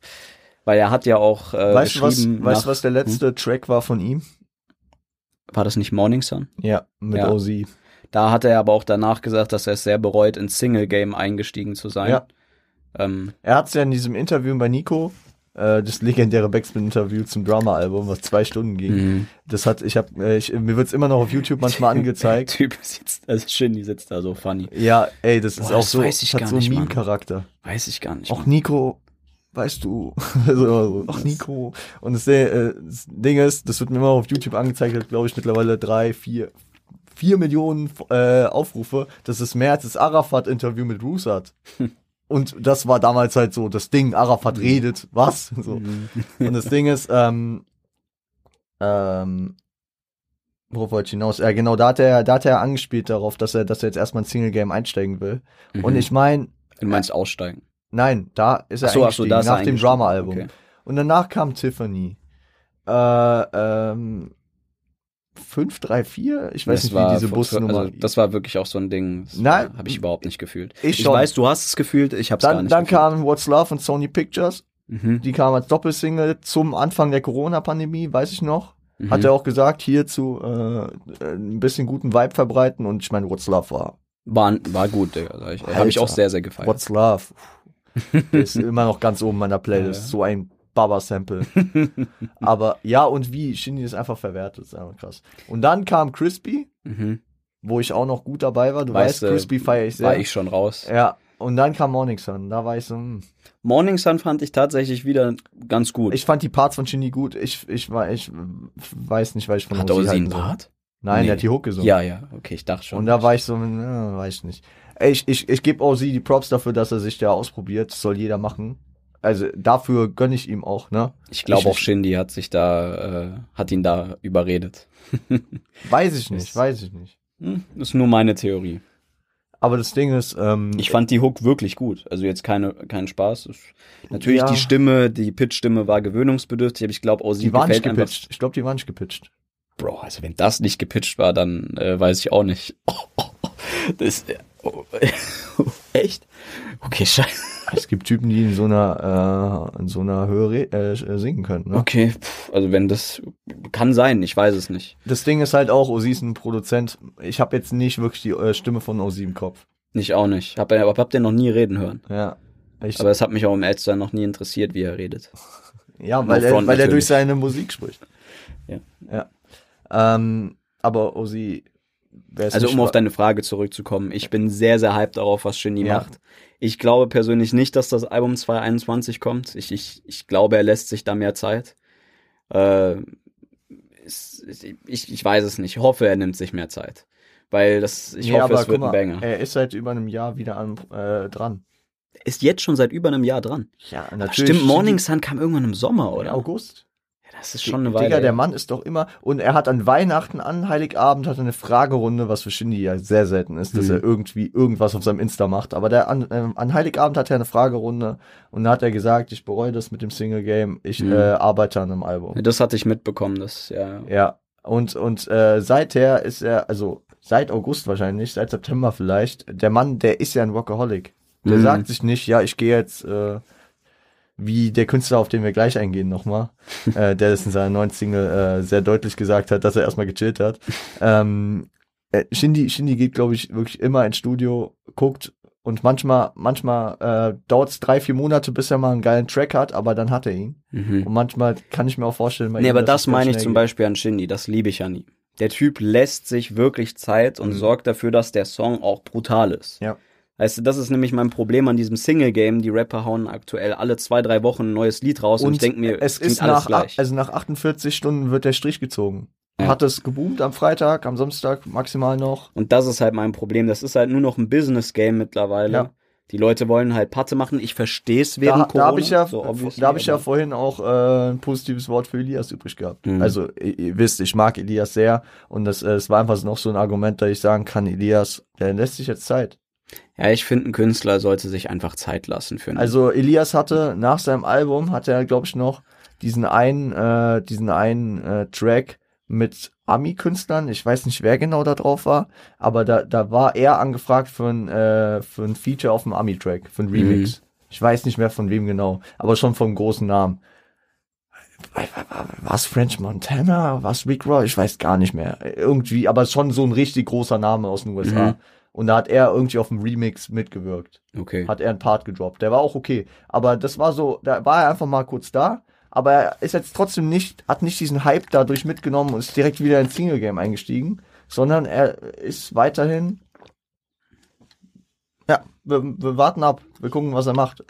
weil er hat ja auch äh, Weißt du was, weißt, was der letzte Track war von ihm? War das nicht Morning Sun? Ja, mit Ja. OZ. Da hat er aber auch danach gesagt, dass er es sehr bereut, ins Single-Game eingestiegen zu sein. Ja. Ähm, Er hat es ja in diesem Interview bei Nico, äh, das legendäre Backspin-Interview zum Drama-Album, was zwei Stunden ging. mh. Das hat, ich hab, äh, mir wird's immer noch auf YouTube manchmal *laughs* angezeigt. Typ sitzt, also Shindy sitzt da so funny. Ja, ey, das ist Boah, auch das so, weiß ich hat gar so einen. Meme-Charakter. Weiß ich gar nicht. Auch Mann. Nico, weißt du, *laughs* so, so, ach Nico. Und das, äh, das Ding ist, das wird mir immer auf YouTube angezeigt, hat glaube ich mittlerweile drei, vier, vier Millionen äh, Aufrufe. Das ist mehr als das Arafat-Interview mit Bruce hat. *laughs* Und das war damals halt so das Ding, Arafat redet, was? So. Mhm. Und das Ding ist, ähm, ähm, worauf wollte ich hinaus? Ja, genau, da hat er, da hat er angespielt darauf, dass er, dass er jetzt erstmal ein Single-Game einsteigen will. Und Mhm. ich meine, Du meinst aussteigen. nein, da ist er Ach so, ach so, eingestiegen, da ist nach dem eingestiegen. Drama-Album. Okay. Und danach kam Tiffany. Äh, ähm, 534? Ich weiß Das nicht, wie diese Busnummer. Also, das war wirklich auch so ein Ding. Das Nein. habe ich überhaupt nicht gefühlt. Ich Ich, weiß, du hast es gefühlt, ich habe es gar dann nicht dann gefühlt. kam What's Love und Sony Pictures. Mhm. Die kam als Doppelsingle zum Anfang der Corona-Pandemie, weiß ich noch. Mhm. Hat er auch gesagt, hierzu äh, ein bisschen guten Vibe verbreiten und ich meine, What's Love war. War, war gut, Digga. Habe ich, auch sehr, sehr gefeiert. What's Love? *laughs* Ist immer noch ganz oben meiner Playlist. Ja. So ein Baba-Sample. *laughs* Aber ja, und wie Shindy das einfach verwertet, ist einfach krass. Und dann kam Crispy, Mhm. wo ich auch noch gut dabei war. Du Weißt weißt, Crispy feiere ich sehr. War ich schon raus. Ja, und dann kam Morning Sun. Da war ich so, hm. Morning Sun fand ich tatsächlich wieder ganz gut. ich fand die Parts von Shindy gut. Ich, ich, war, ich weiß nicht, weil ich von Hat Ozzy Ozzy einen. Part? Nein, Nee. der hat die Hook gesungen. Ja, ja, okay, ich dachte schon. Und da war ich so, na, weiß ich nicht. Ey, ich, ich, ich gebe OZ die Props dafür, dass er sich da ausprobiert. Das soll jeder machen. Also dafür gönne ich ihm auch, ne? ich glaube auch Shindy hat sich da, äh, hat ihn da überredet. *laughs* Weiß ich nicht, weiß ich nicht. Hm, ist nur meine Theorie. Aber das Ding ist, ähm, Ich fand die Hook wirklich gut. Also jetzt keine, kein Spaß. Ist, natürlich Ja. die Stimme, die Pitch-Stimme war gewöhnungsbedürftig, aber ich glaube, Ozzy die waren nicht gefällt einfach. gepitcht. Ich glaube, die waren nicht gepitcht. Bro, also wenn das nicht gepitcht war, dann äh, weiß ich auch nicht. *laughs* Das, äh, oh, *laughs* echt? Okay, scheiße. Es gibt Typen, die in so einer, äh, in so einer Höhe re- äh, singen können, ne? Okay, pff, also wenn das kann sein, ich weiß es nicht. Das Ding ist halt auch, Ozzy ist ein Produzent. Ich habe jetzt nicht wirklich die äh, Stimme von Ozzy im Kopf. Ich auch nicht. Hab, aber hab den noch nie reden hören. Ja. Ich, Aber es hat mich auch im Elster noch nie interessiert, wie er redet. *laughs* ja, weil, er, weil er durch seine Musik spricht. Ja. Ja. Ähm, aber Ozzy, Also um auf deine Frage zurückzukommen, ich bin sehr, sehr hyped darauf, was Shindy Ja. macht. Ich glaube persönlich nicht, dass das Album 2021 kommt. Ich, ich, ich glaube, er lässt sich da mehr Zeit. Äh, ich, ich weiß es nicht. Ich hoffe, er nimmt sich mehr Zeit. Weil das, ich Nee, hoffe, aber es wird ein Banger. Er ist seit über einem Jahr wieder an, äh, dran. Ist jetzt schon seit über einem Jahr dran. Ja, Stimmt, Morning Sun kam irgendwann im Sommer, Oder oder? August. Das ist schon eine Weile. Digga, der. Mann ist doch immer. Und er hat an Weihnachten, an Heiligabend, hat eine Fragerunde, was für Shindy ja sehr selten ist, dass Mhm. er irgendwie irgendwas auf seinem Insta macht. Aber der an, ähm, an Heiligabend hat er eine Fragerunde und da hat er gesagt, ich bereue das mit dem Single Game, ich Mhm. äh, arbeite an einem Album. Das hatte ich mitbekommen, das, ja. Ja. Und, und äh, seither ist er, also seit August wahrscheinlich, seit September vielleicht, der Mann, der ist ja ein Workaholic. Der Mhm. sagt sich nicht, ja, ich gehe jetzt äh, wie der Künstler, auf den wir gleich eingehen nochmal, *laughs* äh, der das in seiner neuen Single äh, sehr deutlich gesagt hat, dass er erstmal gechillt hat. Ähm, äh, Shindy, Shindy geht, glaube ich, wirklich immer ins Studio, guckt und manchmal, manchmal äh, dauert es drei, vier Monate, bis er mal einen geilen Track hat, aber dann hat er ihn. Mhm. Und manchmal kann ich mir auch vorstellen, Nee, ihm, aber das meine ich zum geht. Beispiel an Shindy, das liebe ich an ihm. Der Typ lässt sich wirklich Zeit und Mhm. sorgt dafür, dass der Song auch brutal ist. Ja. Weißt du, das ist nämlich mein Problem an diesem Single-Game. Die Rapper hauen aktuell alle zwei, drei Wochen ein neues Lied raus und, ich denke mir, es klingt ist alles nach, gleich. also nach 48 Stunden wird der Strich gezogen. Ja. Hat es geboomt am Freitag, am Samstag maximal noch. und das ist halt mein Problem. Das ist halt nur noch ein Business-Game mittlerweile. Ja. Die Leute wollen halt Patte machen. Ich verstehe es Da, während da Corona. habe ich ja, so da habe ich ja vorhin auch äh, ein positives Wort für Elias übrig gehabt. Mhm. Also ihr, ihr wisst, ich mag Elias sehr und das, äh, es war einfach noch so ein Argument, da ich sagen kann, Elias, der lässt sich jetzt Zeit. Ja, ich finde, ein Künstler sollte sich einfach Zeit lassen für einen. Also Elias hatte nach seinem Album hat er glaube ich noch diesen einen äh, diesen einen äh, Track mit Ami-Künstlern. Ich weiß nicht, wer genau da drauf war, aber da da war er angefragt für ein äh, für ein Feature auf dem Ami-Track, für ein Remix. Ich weiß nicht mehr von wem genau, aber schon vom großen Namen. Was French Montana? Was Rick Ross? Ich weiß gar nicht mehr. Irgendwie, aber schon so ein richtig großer Name aus den USA. Mhm. Und da hat er irgendwie auf dem Remix mitgewirkt okay. hat er einen Part gedroppt. Der war auch okay. Aber das war so, da war er einfach mal kurz da. Aber er ist jetzt trotzdem nicht, hat nicht diesen Hype dadurch mitgenommen und ist direkt wieder ins Single Game eingestiegen, sondern er ist weiterhin, ja, wir, wir warten ab, wir gucken, was er macht.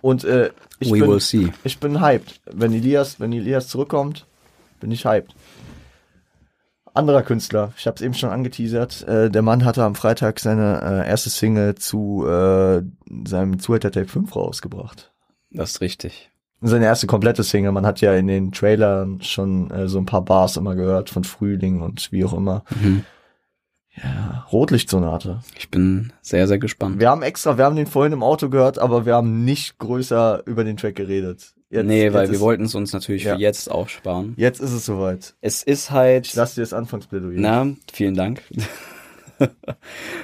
Und äh, ich, We bin, ich bin hyped. Wenn Elias, wenn Elias zurückkommt, bin ich hyped. Anderer Künstler, ich habe es eben schon angeteasert. Äh, der Mann hatte am Freitag seine äh, erste Single zu äh, seinem Zuhälter Tape 5 rausgebracht. Das ist richtig. Seine erste komplette Single. Man hat ja in den Trailern schon äh, so ein paar Bars immer gehört von Frühling und wie auch immer. Mhm. Ja, Rotlichtsonate. Ich bin sehr, sehr gespannt. Wir haben extra, wir haben den vorhin im Auto gehört, aber wir haben nicht größer über den Track geredet. Jetzt, nee, weil wir wollten es uns natürlich Ja. für jetzt aufsparen. Jetzt ist es soweit. Es ist halt. Ich lasse dir das Anfangsplädoyer. Na, vielen Dank. *laughs*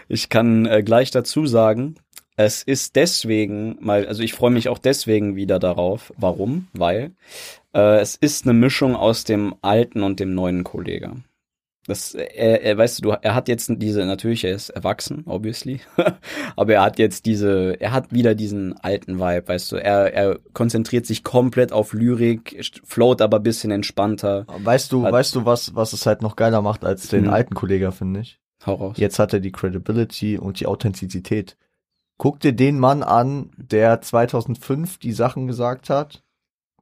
ich kann äh, gleich dazu sagen, Es ist deswegen mal, also ich freue mich auch deswegen wieder darauf. Warum? Weil äh, es ist eine Mischung aus dem alten und dem neuen Kollega. Das, er, er, weißt du, er hat jetzt diese, natürlich, er ist erwachsen, obviously, *laughs* aber er hat jetzt diese, er hat wieder diesen alten Vibe, weißt du, er, er konzentriert sich komplett auf Lyrik, float aber bisschen entspannter. Weißt du, Hat- weißt du, was, was es halt noch geiler macht als den Hm. alten Kollegen, finde ich? Hau raus. Jetzt hat er die Credibility und die Authentizität. Guck dir den Mann an, der 2005 die Sachen gesagt hat,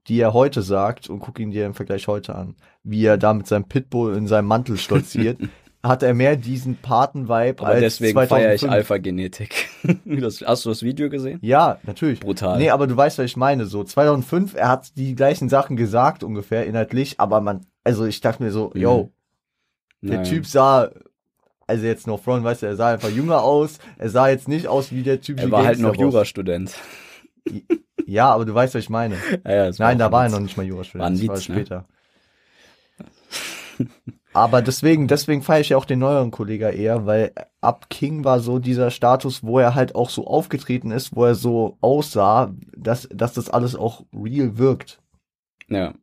die er heute sagt, und guck ihn dir im Vergleich heute an. Wie er da mit seinem Pitbull in seinem Mantel stolziert, *laughs* hat er mehr diesen Paten-Vibe als deswegen 2005. feiere ich Alpha-Genetik. *laughs* Hast du das Video gesehen? Ja, natürlich. Brutal. Nee, aber du weißt, was ich meine. So 2005, er hat die gleichen Sachen gesagt ungefähr inhaltlich, aber man, also ich dachte mir so, Mhm. yo, der. Typ sah, also jetzt noch Front, weißt du, er sah einfach jünger aus. Er sah jetzt nicht aus wie der Typ. Er war halt noch Jurastudent. Ja, aber du weißt, was ich meine. *laughs* Ja, ja, Nein, auch da war er Witz. noch nicht mal Jurastudent. War ein das war Witz, ne? später. aber deswegen, deswegen feiere ich ja auch den neueren Kollegen eher, weil ab King war so dieser Status, wo er halt auch so aufgetreten ist, wo er so aussah, dass, dass das alles auch real wirkt. Ja.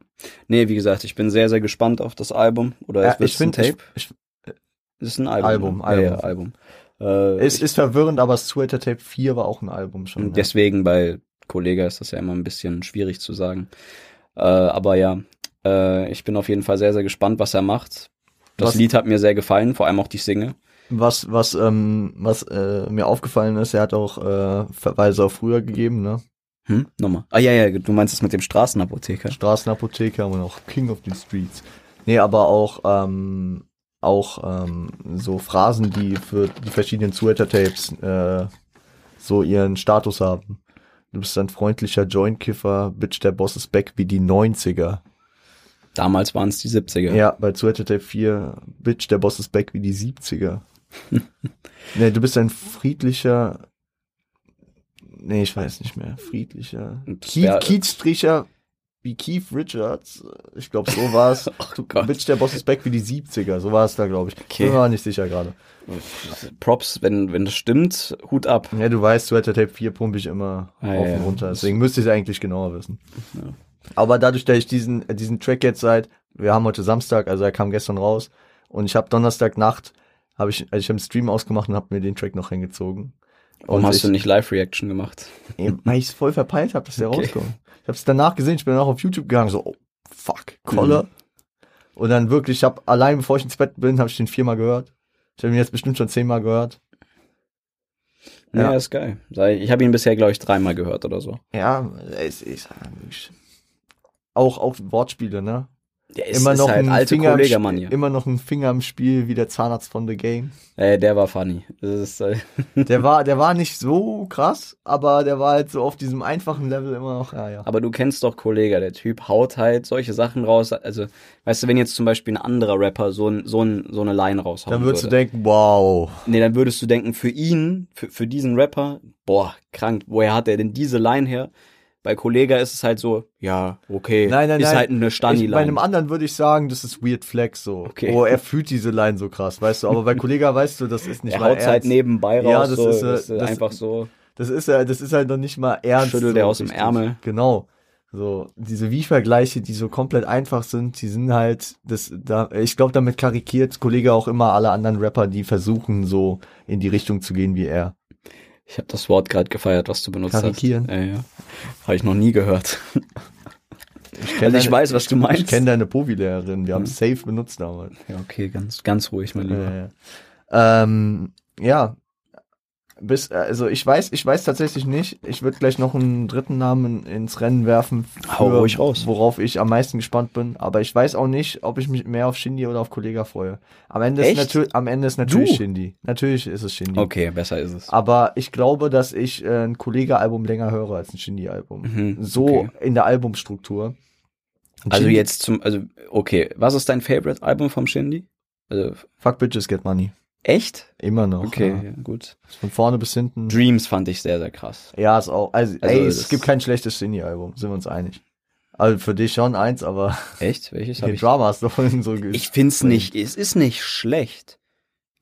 Nee, wie gesagt, ich bin sehr, sehr gespannt auf das Album. Oder Ja, ich finde, ich, Tape. ich, Es ist ein Album. Album, ne? Album. Ja, ja, Album. Äh, es ich, ist verwirrend, aber Sweater Tape 4 war auch ein Album schon. Ja. deswegen bei Kollega ist das ja immer ein bisschen schwierig zu sagen. Äh, aber ja, äh, ich bin auf jeden Fall sehr, sehr gespannt, was er macht. Das Was- Lied hat mir sehr gefallen, vor allem auch die Single. Was, was, ähm, was äh, mir aufgefallen ist, er hat auch äh, Verweise auf früher gegeben, ne? Hm? Nochmal. Ah ja, ja, du meinst das mit dem Straßenapotheker. Straßenapotheker und auch King of the Streets. Nee, aber auch, ähm, auch ähm, so Phrasen, die für die verschiedenen Sweater-Tapes äh, so ihren Status haben. Du bist ein freundlicher Jointkiffer, Bitch, der Boss ist back wie die 90er. Damals waren es die 70er. Ja, bei Sweater Tape 4, Bitch, der Boss ist back wie die 70er. *laughs* nee, du bist ein friedlicher, nee, ich weiß nicht mehr, friedlicher, Keith-Stricher wie Keith Richards, ich glaube, so war es. Ach *laughs* du Gott. Bitch, der Boss ist back wie die 70er, so war es da, glaube ich. Okay. Bin mir nicht sicher gerade. Props, wenn, wenn das stimmt, Hut ab. Ja, du weißt, Sweater Tape 4 pumpe ich immer Ah, auf ja, und runter, deswegen müsste ich es eigentlich genauer wissen. Ja. Aber dadurch, dass ich diesen, äh, diesen Track jetzt seit, wir haben heute Samstag, also er kam gestern raus und ich habe Donnerstagnacht, habe ich, also ich habe einen Stream ausgemacht und habe mir den Track noch reingezogen. Warum und hast ich, du nicht Live-Reaction gemacht? Weil ich es voll verpeilt habe, dass der *laughs* Okay. rauskommt. Ich habe es danach gesehen, ich bin danach auf YouTube gegangen, so, oh, fuck, Koller. Mhm. Und dann wirklich, ich habe allein bevor ich ins Bett bin, habe ich den viermal gehört. Ich habe ihn jetzt bestimmt schon zehnmal gehört. Ja, Ja. ist geil. Ich habe ihn bisher, glaube ich, dreimal gehört oder so. Ja, es ist wirklich auch auch Wortspiele, ne? Der ist, immer ist noch halt ein alte Finger im Kollege, Spiel, Mann hier. immer noch ein Finger im Spiel wie der Zahnarzt von The Game. Äh, der war funny. Ist, äh, *laughs* Der war, der war nicht so krass, aber der war halt so auf diesem einfachen Level immer noch, ja, ja. aber du kennst doch Kollege, der Typ haut halt solche Sachen raus. Also, weißt du, wenn jetzt zum Beispiel ein anderer Rapper so, ein, so, ein, so eine Line raushauen Dann würdest du würde. denken, wow. Nee, dann würdest du denken, für ihn, für, für diesen Rapper, boah, krank, woher hat er denn diese Line her? Bei Kollega ist es halt so, ja, okay, Nein, nein, ist nein. halt eine Ich, bei einem anderen würde ich sagen, das ist Weird Flex so. Okay. Oh, er fühlt diese Line so krass, weißt du. Aber bei Kollega *laughs* weißt du, das ist nicht Er mal haut ernst. halt nebenbei raus, Ja, das so, ist, äh, das ist einfach so. Das ist ja, das ist halt noch nicht mal ernst. Schüttelt so er aus dem. Ärmel. Genau. So, diese Wie-Vergleiche, die so komplett einfach sind, die sind halt, das, da, ich glaube, damit karikiert Kollege auch immer alle anderen Rapper, die versuchen, so in die Richtung zu gehen wie er. Ich habe das Wort gerade gefeiert, was du benutzt Karikieren. hast. Ja, ja. Habe ich noch nie gehört. Ich Also ich weiß, was du meinst. Ich kenne deine Povi-Lehrerin, wir haben Mhm. safe benutzt damals. Ja, okay, ganz, ganz ruhig, mein Lieber. Äh, ähm, ja. Bis, also ich weiß, ich weiß tatsächlich nicht. Ich würde gleich noch einen dritten Namen ins Rennen werfen, Hau ruhig raus. worauf ich am meisten gespannt bin. Aber ich weiß auch nicht, ob ich mich mehr auf Shindy oder auf Kollega freue. Am Ende ist Echt? natürlich, am Ende ist natürlich Du? Shindy. Natürlich ist es Shindy. Okay, besser ist es. Aber ich glaube, dass ich äh, ein Kollega-Album länger höre als ein Shindy-Album. Mhm, So okay. in der Albumstruktur. Also Shindy- jetzt zum, also, okay, was ist dein Favorite-Album vom Shindy? Also, Fuck Bitches Get Money. Echt? Immer noch. Okay, Ja. ja, gut. Von vorne bis hinten. Dreams fand ich sehr, sehr krass. Ja, ist auch. Also, Also ey, es gibt kein schlechtes Shindy-Album, sind wir uns einig. Also für dich schon eins, aber Echt? Welches *laughs* habe ich? Drama hast du vorhin so Ich find's nicht, es ist nicht schlecht.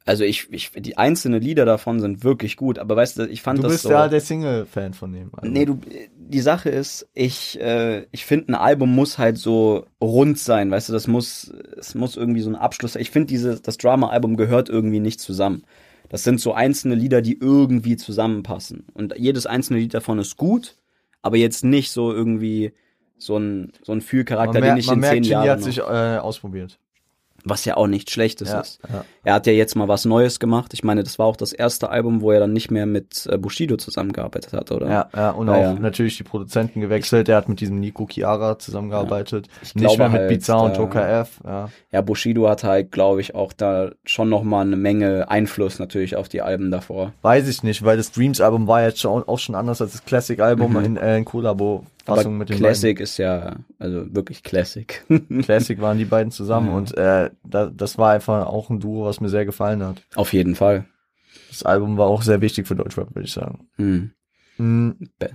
Also ich, ich, die einzelnen Lieder davon sind wirklich gut, aber weißt du, ich fand Du das bist so. ja der Single-Fan von dem. Also. Nee, du, die Sache ist, ich, äh, ich finde, ein Album muss halt so rund sein, weißt du, das muss, es muss irgendwie so ein Abschluss, ich finde diese, das Drama-Album gehört irgendwie nicht zusammen. Das sind so einzelne Lieder, die irgendwie zusammenpassen. Und jedes einzelne Lied davon ist gut, aber jetzt nicht so irgendwie so ein, so ein Fühlcharakter, man, mer den ich man in merkt, zehn Genie Jahren hat noch, sich äh, ausprobiert. Was ja auch nichts Schlechtes Ja, ist. ja. Er hat ja jetzt mal was Neues gemacht. Ich meine, das war auch das erste Album, wo er dann nicht mehr mit äh, Bushido zusammengearbeitet hat, oder? Ja, ja, und Ja, auch ja. natürlich die Produzenten gewechselt. Der hat mit diesem Nico Chiara zusammengearbeitet. Ich Nicht mehr mit halt, Bizarre und da- Joker F. Ja. Ja, Bushido hat halt, glaube ich, auch da schon noch mal eine Menge Einfluss natürlich auf die Alben davor. Weiß ich nicht, weil das Dreams-Album war jetzt schon, auch schon anders als das Classic-Album Mhm. in, äh, in Kollabo-Fassung Aber mit den Classic ist ja, also wirklich Classic. beiden. *laughs* Classic waren die beiden zusammen Ja. und äh, da, das war einfach auch ein Duo, was mir sehr gefallen hat. auf jeden Fall. Das Album war auch sehr wichtig für Deutschrap, würde ich sagen. Hm. Mm, Ja.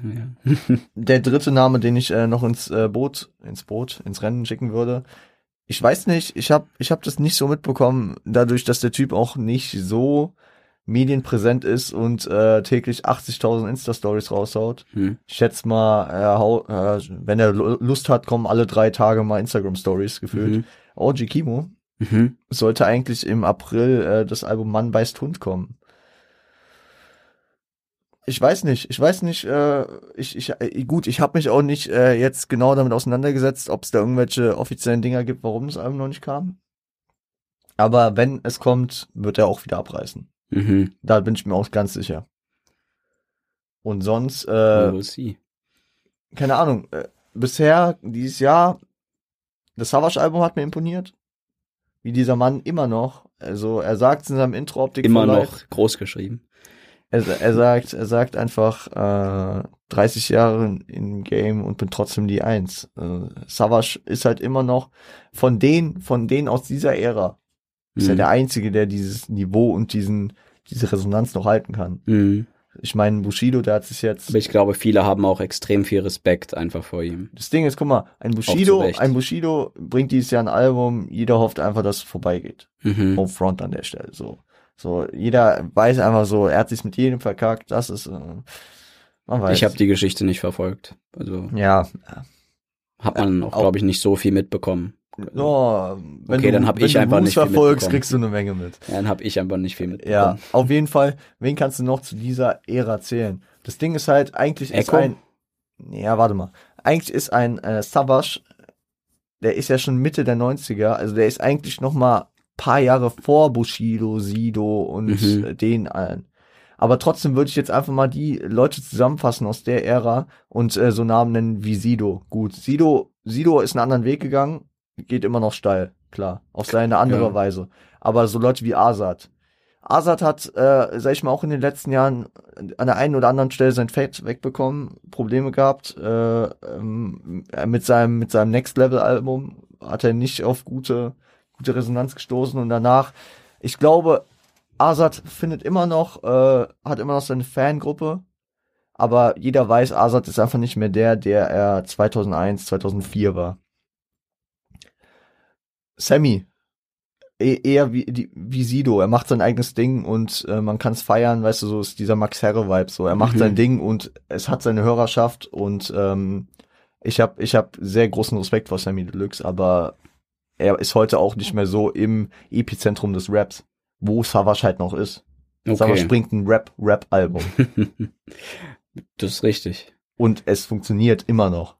*laughs* Der dritte Name, den ich äh, noch ins äh, Boot, ins Boot, ins Rennen schicken würde. Ich weiß nicht, ich habe ich hab das nicht so mitbekommen, dadurch, dass der Typ auch nicht so medienpräsent ist und äh, täglich 80.000 Insta-Stories raushaut. Hm. Ich schätze mal, er hau, äh, wenn er Lu- Lust hat, kommen alle drei Tage mal Instagram-Stories gefühlt. Mhm. OG Kimo Mhm. sollte eigentlich im April äh, das Album Mann beißt Hund kommen. Ich weiß nicht, ich weiß nicht, äh, ich, ich, äh, gut, ich habe mich auch nicht äh, jetzt genau damit auseinandergesetzt, ob es da irgendwelche offiziellen Dinger gibt, warum das Album noch nicht kam. Aber wenn es kommt, wird er auch wieder abreißen. Mhm. Da bin ich mir auch ganz sicher. Und sonst, äh, keine Ahnung, äh, bisher, dieses Jahr, das Savage-Album hat mir imponiert. Wie dieser Mann immer noch, also er sagt in seinem Intro Optik Immer for Life, noch groß geschrieben. Er, er sagt, er sagt einfach, äh, 30 Jahre im Game und bin trotzdem die Eins. Äh, Savage ist halt immer noch von denen, von denen aus dieser Ära, ist Mhm. der Einzige, der dieses Niveau und diesen, diese Resonanz noch halten kann. Mhm. Ich meine, Bushido, der hat sich jetzt, Aber ich glaube, viele haben auch extrem viel Respekt einfach vor ihm. das Ding ist, guck mal, ein Bushido, ein Bushido bringt dieses Jahr ein Album, jeder hofft einfach, dass es vorbeigeht. Mhm. Home Front an der Stelle, so. So, jeder weiß einfach so, er hat sich mit jedem verkackt, das ist, äh, man weiß. Ich habe die Geschichte nicht verfolgt. Also ja, hat man auch, auch- glaube ich, nicht so viel mitbekommen. Oh, wenn Okay, du, dann hab wenn ich du einfach Moose nicht viel verfolgst, kriegst du eine Menge mit. Ja, dann habe ich einfach nicht viel mitbekommen. Ja, auf jeden Fall. Wen kannst du noch zu dieser Ära zählen? Das Ding ist halt, eigentlich ist Echo? ein, ja, warte mal. Eigentlich ist ein äh, Savage, der ist ja schon Mitte der 90er, also der ist eigentlich noch mal paar Jahre vor Bushido, Sido und Mhm. den allen. Aber trotzdem würde ich jetzt einfach mal die Leute zusammenfassen aus der Ära und äh, so Namen nennen wie Sido. Gut, Sido, Sido ist einen anderen Weg gegangen, geht immer noch steil, klar, auf seine andere Ja. Weise. Aber so Leute wie Azad. Azad hat, äh, sag ich mal, auch in den letzten Jahren an der einen oder anderen Stelle sein Fett wegbekommen, Probleme gehabt. Äh, ähm, mit seinem mit seinem Next Level Album hat er nicht auf gute gute Resonanz gestoßen und danach, ich glaube, Azad findet immer noch, äh, hat immer noch seine Fangruppe, aber jeder weiß, Azad ist einfach nicht mehr der, der er 2001, 2004 war. Sammy, e- eher wie, die, wie Sido. Er macht sein eigenes Ding und äh, man kann es feiern, weißt du, so ist dieser Max Herre-Vibe so. Er macht Mhm. sein Ding und es hat seine Hörerschaft und ähm, ich habe ich hab sehr großen Respekt vor Sammy Deluxe, aber er ist heute auch nicht mehr so im Epizentrum des Raps, wo Savage halt noch ist. Savage Okay. bringt ein Rap-Rap-Album *laughs* das ist richtig. und es funktioniert immer noch.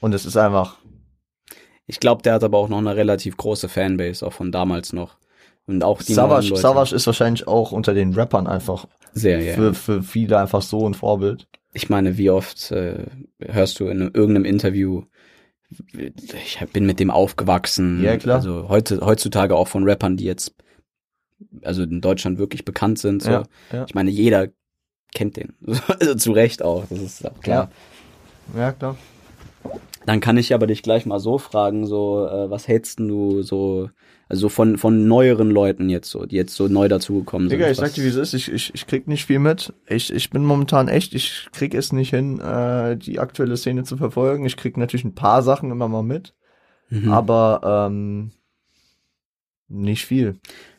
Und es ist einfach, Ich glaube, der hat aber auch noch eine relativ große Fanbase, auch von damals noch. Und auch die Savage. Savage ist wahrscheinlich auch unter den Rappern einfach Sehr, ja. für, für viele einfach so ein Vorbild. Ich meine, wie oft äh, hörst du in irgendeinem Interview, ich bin mit dem aufgewachsen. Ja, klar. Also heute, heutzutage auch von Rappern, die jetzt also in Deutschland wirklich bekannt sind. So. Ja, ja. Ich meine, jeder kennt den. *laughs* Also zu Recht auch, das ist auch klar. Ja, klar. Dann kann ich aber dich gleich mal so fragen, so, äh, was hältst du so, also von, von neueren Leuten jetzt so, die jetzt so neu dazugekommen sind? Digga, ich was, sag dir, wie es ist. Ich, ich, ich krieg nicht viel mit. Ich, ich bin momentan echt, ich krieg es nicht hin, äh, die aktuelle Szene zu verfolgen. Ich krieg natürlich ein paar Sachen immer mal mit, Mhm. aber ähm, nicht viel.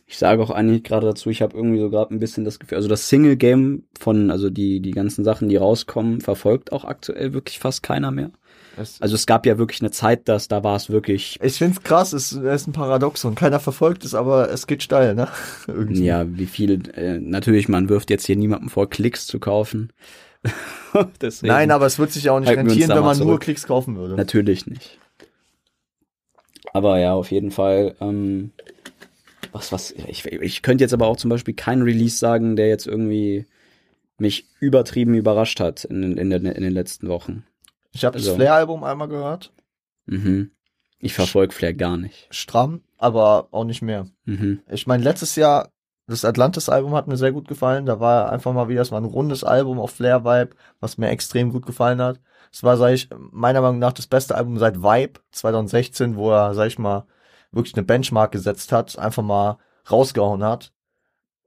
Ich sage auch eigentlich gerade dazu, ich habe irgendwie so gerade ein bisschen das Gefühl, also das Single-Game von, also die, die ganzen Sachen, die rauskommen, verfolgt auch aktuell wirklich fast keiner mehr. Es, Also es gab ja wirklich eine Zeit, dass da war es wirklich, ich find's krass, es ist ein Paradoxon. Keiner verfolgt es, aber es geht steil, ne? *laughs* Irgendwie. ja, wie viel, äh, natürlich, man wirft jetzt hier niemandem vor, Klicks zu kaufen. *laughs* Nein, aber es wird sich ja auch nicht rentieren, wenn man nur zurück. Klicks kaufen würde. Natürlich nicht. Aber ja, auf jeden Fall. Ähm, was, was, ich, ich könnte jetzt aber auch zum Beispiel keinen Release sagen, der jetzt irgendwie mich übertrieben überrascht hat in, in, den, in den letzten Wochen. Ich habe das Also- Flair-Album einmal gehört. Mhm. Ich verfolge Flair gar nicht. Stramm, aber auch nicht mehr. Mhm. Ich meine, letztes Jahr, das Atlantis-Album hat mir sehr gut gefallen. Da war einfach mal wieder, es war ein rundes Album auf Flair-Vibe, was mir extrem gut gefallen hat. Es war, sag ich, meiner Meinung nach das beste Album seit Vibe 2016, wo er, sag ich mal, wirklich eine Benchmark gesetzt hat, einfach mal rausgehauen hat.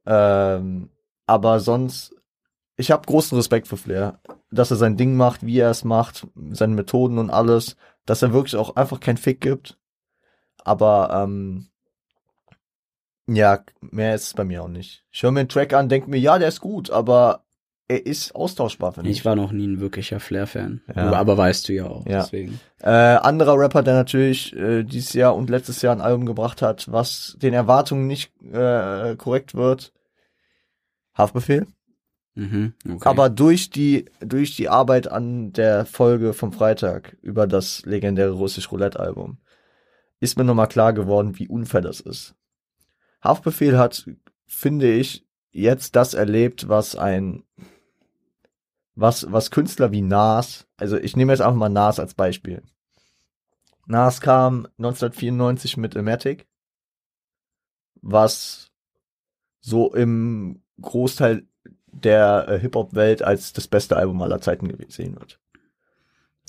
Ähm, aber sonst, ich habe großen Respekt für Flair, dass er sein Ding macht, wie er es macht, seine Methoden und alles, dass er wirklich auch einfach keinen Fick gibt. Aber ähm, ja, mehr ist es bei mir auch nicht. Ich höre mir einen Track an, denke mir, ja, der ist gut, aber er ist austauschbar, finde ich. Ich war noch nie ein wirklicher Flair-Fan. Ja. Aber weißt du ja auch. Ja. Deswegen. Äh, anderer Rapper, der natürlich äh, dieses Jahr und letztes Jahr ein Album gebracht hat, was den Erwartungen nicht äh, korrekt wird. Haftbefehl. Mhm. Okay. Aber durch die, durch die Arbeit an der Folge vom Freitag über das legendäre russisch Roulette-Album ist mir nochmal klar geworden, wie unfair das ist. Haftbefehl hat, finde ich, jetzt das erlebt, was ein, was, was Künstler wie Nas, also ich nehme jetzt einfach mal Nas als Beispiel. Nas kam 1994 mit Ematic, was so im Großteil der äh, Hip-Hop-Welt als das beste Album aller Zeiten gesehen wird.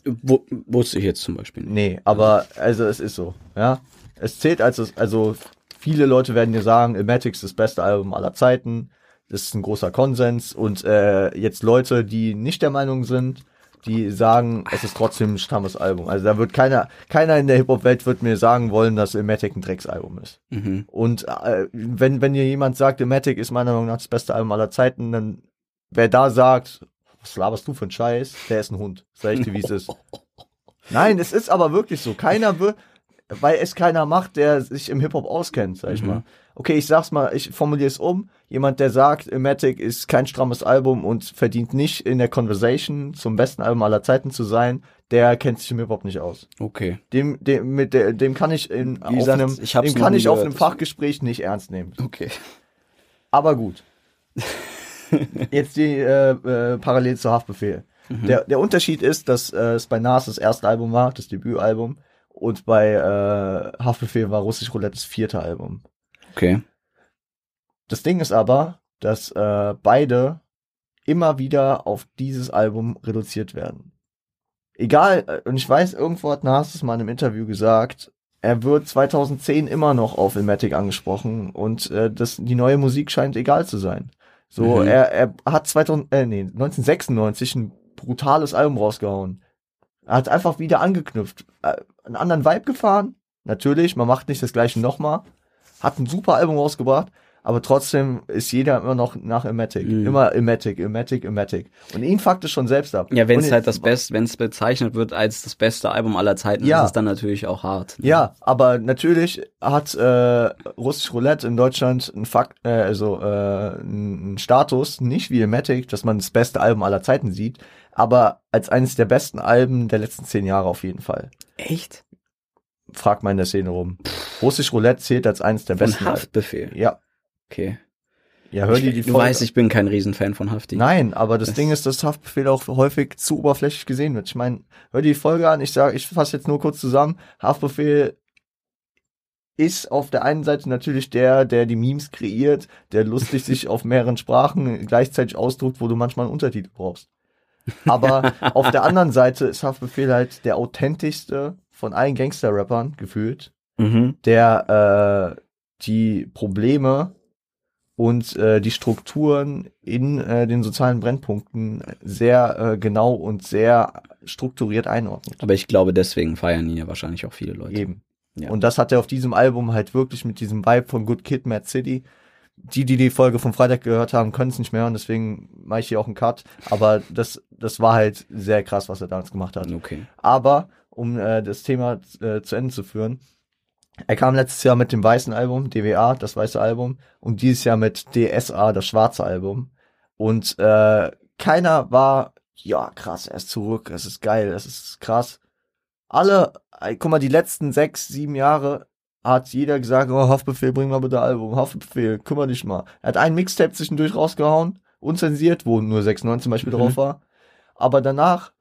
Wo, wusste ich jetzt zum Beispiel nicht. Nee, aber also es ist so, ja. Es zählt als es, also viele Leute werden dir sagen, Ilmatic ist das beste Album aller Zeiten. Das ist ein großer Konsens und äh, jetzt Leute, die nicht der Meinung sind, die sagen, es ist trotzdem ein strammes Album. Also da wird keiner, keiner in der Hip-Hop-Welt wird mir sagen wollen, dass Ilmatic ein Drecksalbum ist. Mhm. Und äh, wenn, wenn dir jemand sagt, Ilmatic ist meiner Meinung nach das beste Album aller Zeiten, dann wer da sagt, was laberst du für ein Scheiß, der ist ein Hund. Sag ich dir, wie es ist. *laughs* Nein, es ist aber wirklich so. Keiner will, weil es keiner macht, der sich im Hip-Hop auskennt, sag ich Mhm. mal. Okay, ich sag's mal, ich formuliere es um. Jemand, der sagt, Ilmatic ist kein strammes Album und verdient nicht in der Conversation zum besten Album aller Zeiten zu sein, der kennt sich im Hip-Hop nicht aus. Okay. Dem, dem, mit der, dem kann ich in, Wie auf einem, ich dem kann ich auf einem Fachgespräch nicht ernst nehmen. Okay. Aber gut. *laughs* Jetzt die äh, äh, parallel zu Haftbefehl. Mhm. Der, der Unterschied ist, dass äh, es bei Nas das erste Album war, das Debütalbum, und bei äh, Haftbefehl war Russisch Roulette das vierte Album. Okay. Das Ding ist aber, dass äh, beide immer wieder auf dieses Album reduziert werden. Egal, äh, und ich weiß, irgendwo hat Nas es mal in einem Interview gesagt, er wird 2010 immer noch auf Ilmatic angesprochen und äh, das, die neue Musik scheint egal zu sein. So, Mhm. er, er hat 2000, äh, nee, 1996 ein brutales Album rausgehauen. Er hat einfach wieder angeknüpft, äh, einen anderen Vibe gefahren. Natürlich, man macht nicht das gleiche nochmal. Hat ein super Album rausgebracht, aber trotzdem ist jeder immer noch nach Ilmatic. Mhm. Immer Ilmatic, Ilmatic, Ilmatic. Und ihn fuckt es schon selbst ab. Ja, wenn es halt das Beste, wenn es bezeichnet wird als das beste Album aller Zeiten, Ja. ist es dann natürlich auch hart. ne? Ja, aber natürlich hat äh, Russisch Roulette in Deutschland einen Fakt, äh, also äh, einen Status, nicht wie Ilmatic, dass man das beste Album aller Zeiten sieht, aber als eines der besten Alben der letzten zehn Jahre auf jeden Fall. Echt? Fragt mal in der Szene rum. Russisch Roulette zählt als eines der Von besten. Haftbefehl. Ja, Okay. ja, hör dir die du Folge weißt, ich bin kein Riesenfan von Hafti. Nein, aber das, Das- Ding ist, dass Haftbefehl auch häufig zu oberflächlich gesehen wird. Ich meine, hör dir die Folge an, ich sage, ich fasse jetzt nur kurz zusammen. Haftbefehl ist auf der einen Seite natürlich der, der die Memes kreiert, der lustig sich *laughs* auf mehreren Sprachen gleichzeitig ausdrückt, wo du manchmal einen Untertitel brauchst. Aber *laughs* auf der anderen Seite ist Haftbefehl halt der authentischste von allen Gangster-Rappern gefühlt Mhm. der äh, die Probleme und äh, die Strukturen in äh, den sozialen Brennpunkten sehr äh, genau und sehr strukturiert einordnet. Aber ich glaube, deswegen feiern ihn ja wahrscheinlich auch viele Leute. Eben. Ja. Und das hat er auf diesem Album halt wirklich mit diesem Vibe von Good Kid, Mad City. Die, die die Folge vom Freitag gehört haben, können es nicht mehr und deswegen mache ich hier auch einen Cut. Aber das, das war halt sehr krass, was er damals gemacht hat. Okay. Aber, um äh, das Thema äh, zu Ende zu führen, er kam letztes Jahr mit dem weißen Album, DWA, das weiße Album, und dieses Jahr mit DSA, das schwarze Album. Und äh, keiner war, ja, krass, er ist zurück, es ist geil, es ist krass. Alle, ey, guck mal, die letzten sechs, sieben Jahre hat jeder gesagt, oh, Haftbefehl, bring mal bitte Album, Haftbefehl, kümmere dich mal. Er hat ein Mixtape zwischendurch rausgehauen, unzensiert, wo nur 6,9 zum Beispiel Mhm. drauf war. Aber danach,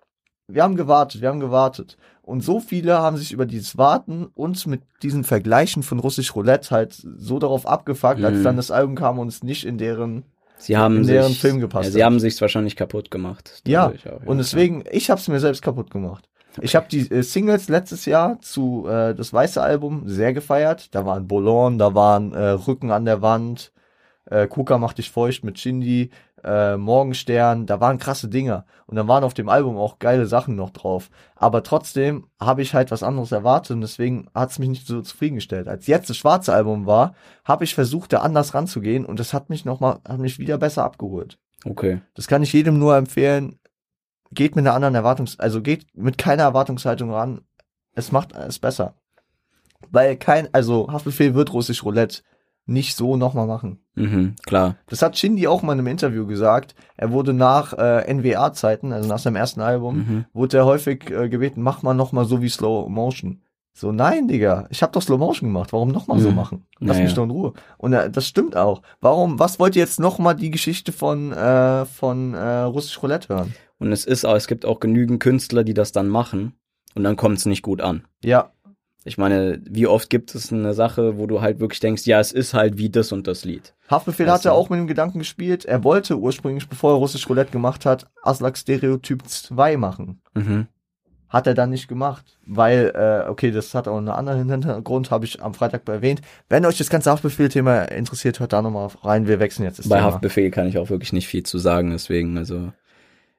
wir haben gewartet, wir haben gewartet. Und so viele haben sich über dieses Warten und mit diesen Vergleichen von Russisch Roulette halt so darauf abgefuckt, als Mhm. dann das Album kam und es nicht in deren Sie haben In sich, deren Film gepasst Ja, sie haben sich's wahrscheinlich kaputt gemacht. Ja, auch, Und deswegen, ich hab's mir selbst kaputt gemacht. Ich habe die äh, Singles letztes Jahr zu äh, das weiße Album sehr gefeiert. Da waren Boulogne, da waren äh, Rücken an der Wand, äh, Kuka macht dich feucht mit Shindy, äh, Morgenstern, da waren krasse Dinger. Und dann waren auf dem Album auch geile Sachen noch drauf. Aber trotzdem habe ich halt was anderes erwartet und deswegen hat's mich nicht so zufriedengestellt. Als jetzt das schwarze Album war, habe ich versucht, da anders ranzugehen und das hat mich nochmal, hat mich wieder besser abgeholt. Okay. Das kann ich jedem nur empfehlen. Geht mit einer anderen Erwartungs, also geht mit keiner Erwartungshaltung ran. Es macht es besser. Weil kein, also Haftbefehl wird russisch Roulette nicht so nochmal machen. Mhm, klar. Das hat Shindy auch mal in einem Interview gesagt. Er wurde nach äh, NWA-Zeiten, also nach seinem ersten Album, Mhm. wurde er häufig äh, gebeten, mach mal nochmal so wie Slow Motion. So, nein, Digga, ich habe doch Slow Motion gemacht. Warum nochmal so Mhm. machen? Lass Naja. mich doch in Ruhe. Und äh, das stimmt auch. Warum, was wollt ihr jetzt nochmal die Geschichte von, äh, von äh, Russisch Roulette hören? Und es ist auch, es gibt auch genügend Künstler, die das dann machen und dann kommt es nicht gut an. Ja, Ich meine, wie oft gibt es eine Sache, wo du halt wirklich denkst, ja, es ist halt wie das und das Lied. Haftbefehl Weißt hat ja auch mit dem Gedanken gespielt, er wollte ursprünglich, bevor er Russisch Roulette gemacht hat, Aslak Stereotyp 2 machen. Mhm. Hat er dann nicht gemacht, weil, äh, okay, das hat auch einen anderen Hintergrund, habe ich am Freitag erwähnt. Wenn euch das ganze Haftbefehl-Thema interessiert, hört da nochmal rein, wir wechseln jetzt das Bei Thema. Haftbefehl kann ich auch wirklich nicht viel zu sagen, deswegen, also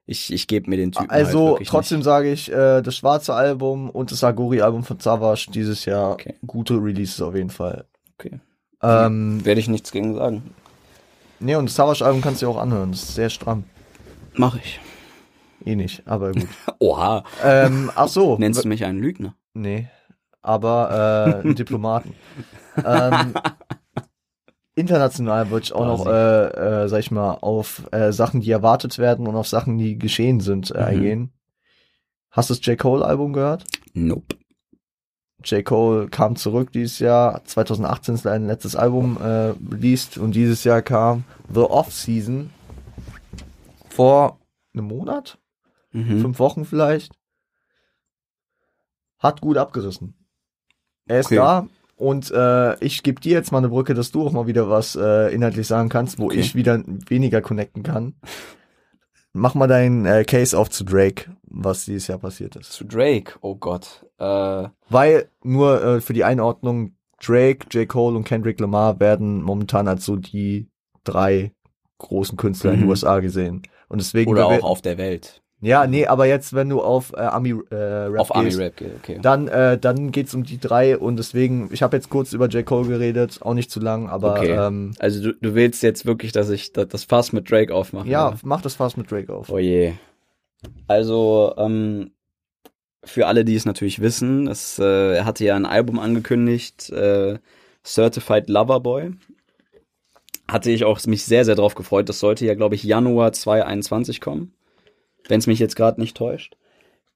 ich, ich gebe mir den Typen Also halt trotzdem sage ich, äh, das schwarze Album und das Agori-Album von Savage dieses Jahr Okay. gute Releases auf jeden Fall. Okay. Ähm, Werde ich nichts gegen sagen. nee, und das Savage-Album kannst du dir auch anhören, das ist sehr stramm. Mach ich. Eh nicht, aber gut. *laughs* Oha. ähm, ach so. *laughs* Nennst du mich einen Lügner? Nee, aber äh, einen Diplomaten. *laughs* ähm, international würde ich auch noch, Quasi. äh, äh, sag ich mal, auf äh, Sachen, die erwartet werden und auf Sachen, die geschehen sind, äh, Mhm. eingehen. Hast du das J. Cole-Album gehört? Nope. J. Cole kam zurück dieses Jahr, 2018 ist sein letztes Album äh, released und dieses Jahr kam The Off-Season vor einem Monat, Mhm. fünf Wochen vielleicht. Hat gut abgerissen. Er ist Okay. da und äh, ich gebe dir jetzt mal eine Brücke, dass du auch mal wieder was äh, inhaltlich sagen kannst, wo Okay. ich wieder weniger connecten kann. Mach mal deinen äh, Case auf zu Drake, was dieses Jahr passiert ist. Zu Drake, oh Gott. Äh, Weil nur äh, für die Einordnung, Drake, J. Cole und Kendrick Lamar werden momentan als so die drei großen Künstler in den Mhm. USA gesehen. Und deswegen oder auch auf der Welt. Ja, nee, aber jetzt, wenn du auf äh, Ami äh, Rap auf gehst, Rap, okay. dann äh, dann geht's um die drei und deswegen, ich habe jetzt kurz über J. Cole geredet, auch nicht zu lang, aber Okay. ähm, Also du, du willst jetzt wirklich, dass ich da- das Fass mit Drake aufmache? ja, oder? mach das fast mit Drake auf. Oh je. Also, ähm, für alle, die es natürlich wissen, es, äh, er hatte ja ein Album angekündigt, äh, Certified Lover Boy. Hatte ich auch mich sehr, sehr drauf gefreut. Das sollte ja, glaube ich, Januar 2021 kommen. Wenn es mich jetzt gerade nicht täuscht.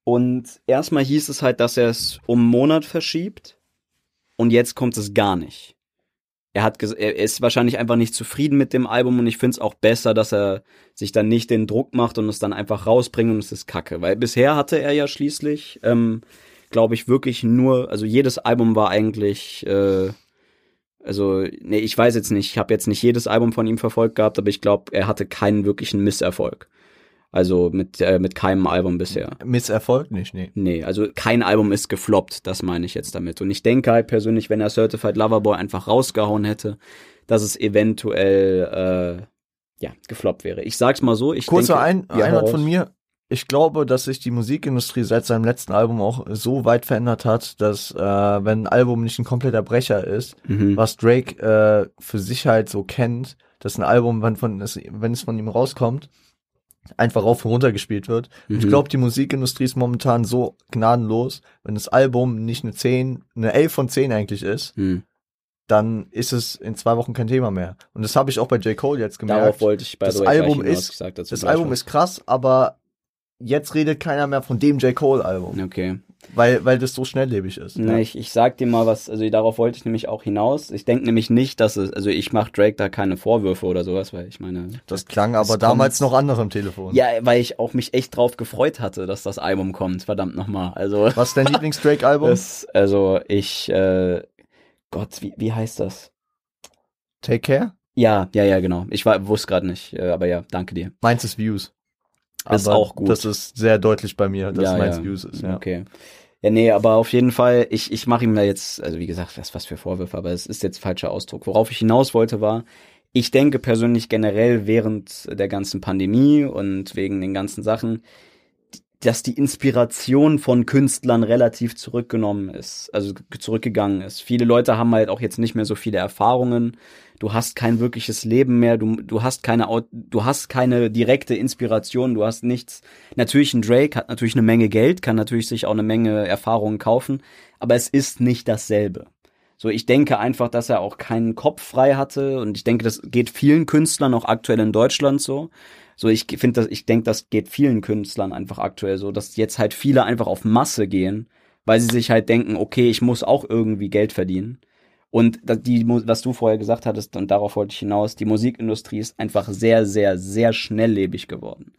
Und erstmal hieß es halt, dass er es um einen Monat verschiebt. Und jetzt kommt es gar nicht. Er hat er ist wahrscheinlich einfach nicht zufrieden mit dem Album und ich finde es auch besser, dass er sich dann nicht den Druck macht und es dann einfach rausbringt und es ist Kacke. Weil bisher hatte er ja schließlich, ähm, glaube ich, wirklich nur, also jedes Album war eigentlich, äh, also, nee, ich weiß jetzt nicht, ich habe jetzt nicht jedes Album von ihm verfolgt gehabt, aber ich glaube, er hatte keinen wirklichen Misserfolg. Also mit, äh, mit keinem Album bisher. Misserfolg nicht, nee. Nee, also kein Album ist gefloppt, das meine ich jetzt damit. Und ich denke halt persönlich, wenn er Certified Lover Boy einfach rausgehauen hätte, dass es eventuell äh, ja gefloppt wäre. Ich sag's mal so, ich Kurzer denke, Ein Ja, Einwand von mir. ich glaube, dass sich die Musikindustrie seit seinem letzten Album auch so weit verändert hat, dass äh, wenn ein Album nicht ein kompletter Brecher ist, Mhm. was Drake äh, für sich halt so kennt, dass ein Album, wenn, von, wenn es von ihm rauskommt, einfach rauf und runter gespielt wird. Und ich Mhm. glaube, die Musikindustrie ist momentan so gnadenlos, wenn das Album nicht eine 10, eine 11 von 10 eigentlich ist, Mhm. dann ist es in zwei Wochen kein Thema mehr. Und das habe ich auch bei J. Cole jetzt gemerkt. Darauf wollte ich bei das Album ist- das Album ist krass, aber jetzt redet keiner mehr von dem J. Cole Album, Okay. weil, weil das so schnelllebig ist. Ne, ich, ich sag dir mal was, also darauf wollte ich nämlich auch hinaus. Ich denke nämlich nicht, dass es, also ich mache Drake da keine Vorwürfe oder sowas, weil ich meine. Das klang aber damals kommt- noch anders am Telefon. Ja, weil ich auch mich echt drauf gefreut hatte, dass das Album kommt, verdammt nochmal. Also, Was ist dein *laughs* Lieblings-Drake-Album? also ich, äh, Gott, wie, wie heißt das? Take Care? Ja, ja, ja, genau. Ich war, wusste gerade nicht, äh, aber ja, danke dir. Meins ist Views. Ist Aber auch gut. Das ist sehr deutlich bei mir, dass Ja, meins ja. Views ist, ja. Okay. Ja, nee, aber auf jeden Fall, ich, ich mache ihm da jetzt, also wie gesagt, was, was für Vorwürfe, aber es ist jetzt falscher Ausdruck. Worauf ich hinaus wollte war, ich denke persönlich generell während der ganzen Pandemie und wegen den ganzen Sachen, dass die Inspiration von Künstlern relativ zurückgenommen ist, also zurückgegangen ist. Viele Leute haben halt auch jetzt nicht mehr so viele Erfahrungen. Du hast kein wirkliches Leben mehr. Du, du hast keine, du hast keine direkte Inspiration. Du hast nichts. Natürlich ein Drake hat natürlich eine Menge Geld, kann natürlich sich auch eine Menge Erfahrungen kaufen, aber es ist nicht dasselbe. So, ich denke einfach, dass er auch keinen Kopf frei hatte und ich denke, das geht vielen Künstlern auch aktuell in Deutschland so. So, ich finde das, ich denke, das geht vielen Künstlern einfach aktuell so, dass jetzt halt viele einfach auf Masse gehen, weil sie sich halt denken, okay, ich muss auch irgendwie Geld verdienen. Und die, was du vorher gesagt hattest, und darauf wollte ich hinaus, die Musikindustrie ist einfach sehr, sehr, sehr schnelllebig geworden.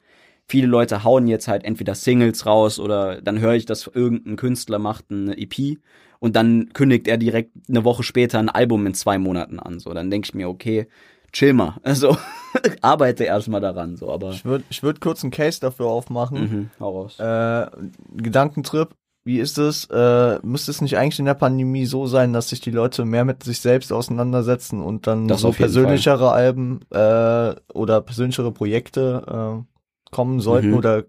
Viele Leute hauen jetzt halt entweder Singles raus oder dann höre ich, dass irgendein Künstler macht eine EP und dann kündigt er direkt eine Woche später ein Album in zwei Monaten an. So, dann denke ich mir, okay, chill mal. *laughs* Also arbeite erstmal daran, so, aber Ich würde ich würd kurz einen Case dafür aufmachen. mhm, hau raus. Äh, Gedankentrip. Wie ist es? Äh, müsste es nicht eigentlich in der Pandemie so sein, dass sich die Leute mehr mit sich selbst auseinandersetzen und dann Das so persönlichere Alben äh, oder persönlichere Projekte äh, kommen sollten Mhm. oder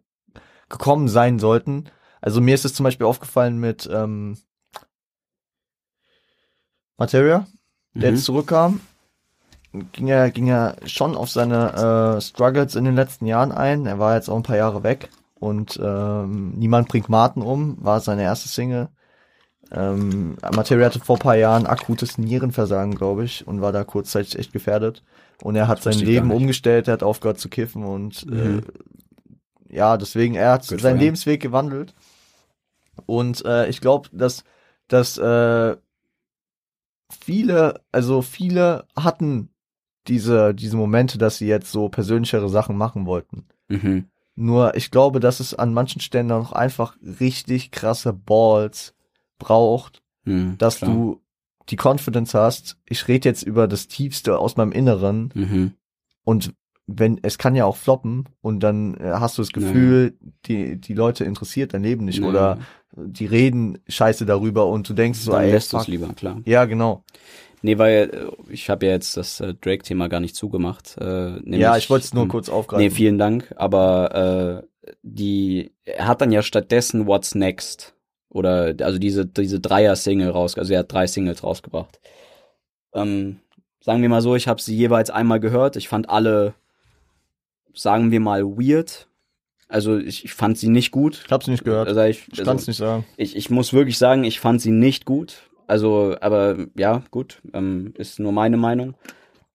gekommen sein sollten? Also mir ist es zum Beispiel aufgefallen mit ähm, Materia, der Mhm. jetzt zurückkam. Ging er, ging er schon auf seine äh, Struggles in den letzten Jahren ein. Er war jetzt auch ein paar Jahre weg und ähm, Niemand bringt Martin um, war seine erste Single. Ähm, Materia hatte vor ein paar Jahren akutes Nierenversagen, glaube ich, und war da kurzzeitig echt gefährdet. Und er hat sein Leben umgestellt, er hat aufgehört zu kiffen und Mhm. äh, ja, deswegen, er hat Good seinen. Lebensweg gewandelt. Und äh, ich glaube, dass, dass äh, viele, also viele hatten diese, diese Momente, dass sie jetzt so persönlichere Sachen machen wollten. Mhm. Nur ich glaube, dass es an manchen Stellen noch einfach richtig krasse Balls braucht, Mhm, dass klar. du die Confidence hast. Ich rede jetzt über das Tiefste aus meinem Inneren Mhm. und wenn es kann ja auch floppen und dann äh, hast du das Gefühl, die die Leute interessiert dein Leben nicht Ja. oder die reden Scheiße darüber und du denkst so, dann ey, lässt du es lieber, klar. Ja, genau. Nee, weil äh, ich habe ja jetzt das äh, Drake-Thema gar nicht zugemacht. Äh, nämlich, ja, ich wollte es nur ähm, kurz aufgreifen. Nee, vielen Dank. Aber äh, die, er hat dann ja stattdessen What's Next oder also diese diese Dreier-Single raus, also er hat drei Singles rausgebracht. Ähm, sagen wir mal so, ich habe sie jeweils einmal gehört. Ich fand alle, sagen wir mal, weird. Also ich, ich fand sie nicht gut. ich hab's nicht gehört. Also ich, ich also, kann's nicht sagen. ich, ich muss wirklich sagen, ich fand sie nicht gut. Also, aber ja, gut, ähm, ist nur meine Meinung.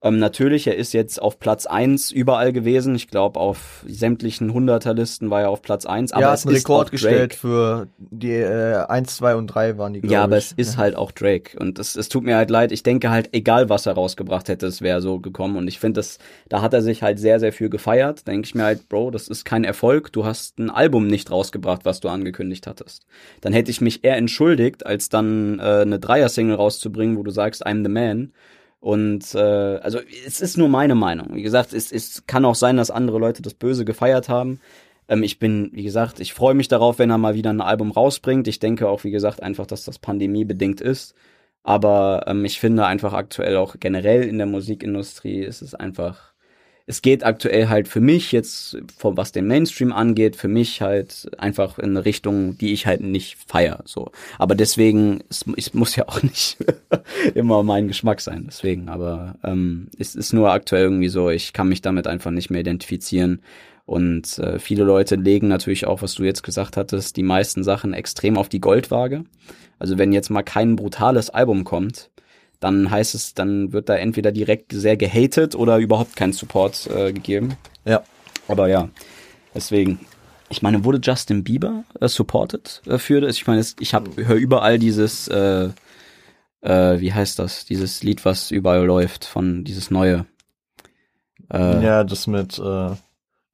Ähm, natürlich, er ist jetzt auf Platz eins überall gewesen. Ich glaube, auf sämtlichen Hunderterlisten war er auf Platz eins. Aber ja, es hat einen ist Rekord auch gestellt für die äh, 1, 2 und 3 waren die, glaub Ja, aber ich. es ist halt auch Drake. Und es, es tut mir halt leid. Ich denke halt, egal was er rausgebracht hätte, es wäre so gekommen. Und ich finde, das, da hat er sich halt sehr, sehr viel gefeiert. Denke ich mir halt, Bro, das ist kein Erfolg. Du hast ein Album nicht rausgebracht, was du angekündigt hattest. Dann hätte ich mich eher entschuldigt, als dann äh, eine Dreier-Single rauszubringen, wo du sagst, I'm the man. Und äh, also es ist nur meine Meinung. Wie gesagt, es, es kann auch sein, dass andere Leute das Böse gefeiert haben. Ähm, ich bin, wie gesagt, ich freue mich darauf, wenn er mal wieder ein Album rausbringt. Ich denke auch, wie gesagt, einfach, dass das pandemiebedingt ist. Aber ähm, ich finde einfach aktuell auch generell in der Musikindustrie ist es einfach, es geht aktuell halt für mich jetzt, von was den Mainstream angeht, für mich halt einfach in eine Richtung, die ich halt nicht feier. So. Aber deswegen, es, es muss ja auch *laughs* nicht immer mein Geschmack sein. Deswegen, aber ähm, es ist nur aktuell irgendwie so, ich kann mich damit einfach nicht mehr identifizieren. Und äh, viele Leute legen natürlich auch, was du jetzt gesagt hattest, die meisten Sachen extrem auf die Goldwaage. Also wenn jetzt mal kein brutales Album kommt, dann heißt es, dann wird da entweder direkt sehr gehatet oder überhaupt kein Support äh, gegeben. Ja. Aber ja, deswegen. Ich meine, wurde Justin Bieber äh, supported äh, für das? Ich meine, ich höre überall dieses, äh, äh, wie heißt das? Dieses Lied, was überall läuft, von dieses neue. Äh, ja, das mit, äh,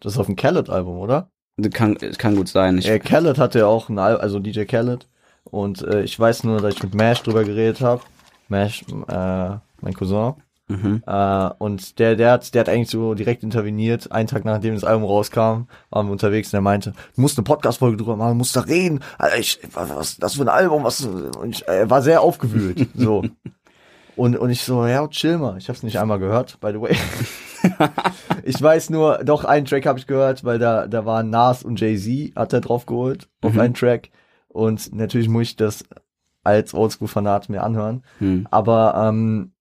das ist auf dem Khaled-Album, oder? Kann, kann gut sein. Ich, äh, Khaled hatte ja auch ein Album, also DJ Khaled. Und äh, ich weiß nur, dass ich mit Mash drüber geredet habe. Mash, äh, mein Cousin. Mhm. Äh, und der, der hat, der hat eigentlich so direkt interveniert. Einen Tag nachdem das Album rauskam, waren wir unterwegs und er meinte, du musst eine Podcast-Folge drüber machen, du musst da reden. Alter, ich, was, das für ein Album, was, ich, er war sehr aufgewühlt, *laughs* so. Und, und ich so, ja, chill mal. Ich hab's nicht einmal gehört, by the way. *laughs* ich weiß nur, doch, einen Track habe ich gehört, weil da, da waren Nas und Jay-Z, hat er drauf geholt, auf mhm. einen Track. Und natürlich muss ich das als Oldschool-Fanat mir anhören. Mhm. Aber ähm,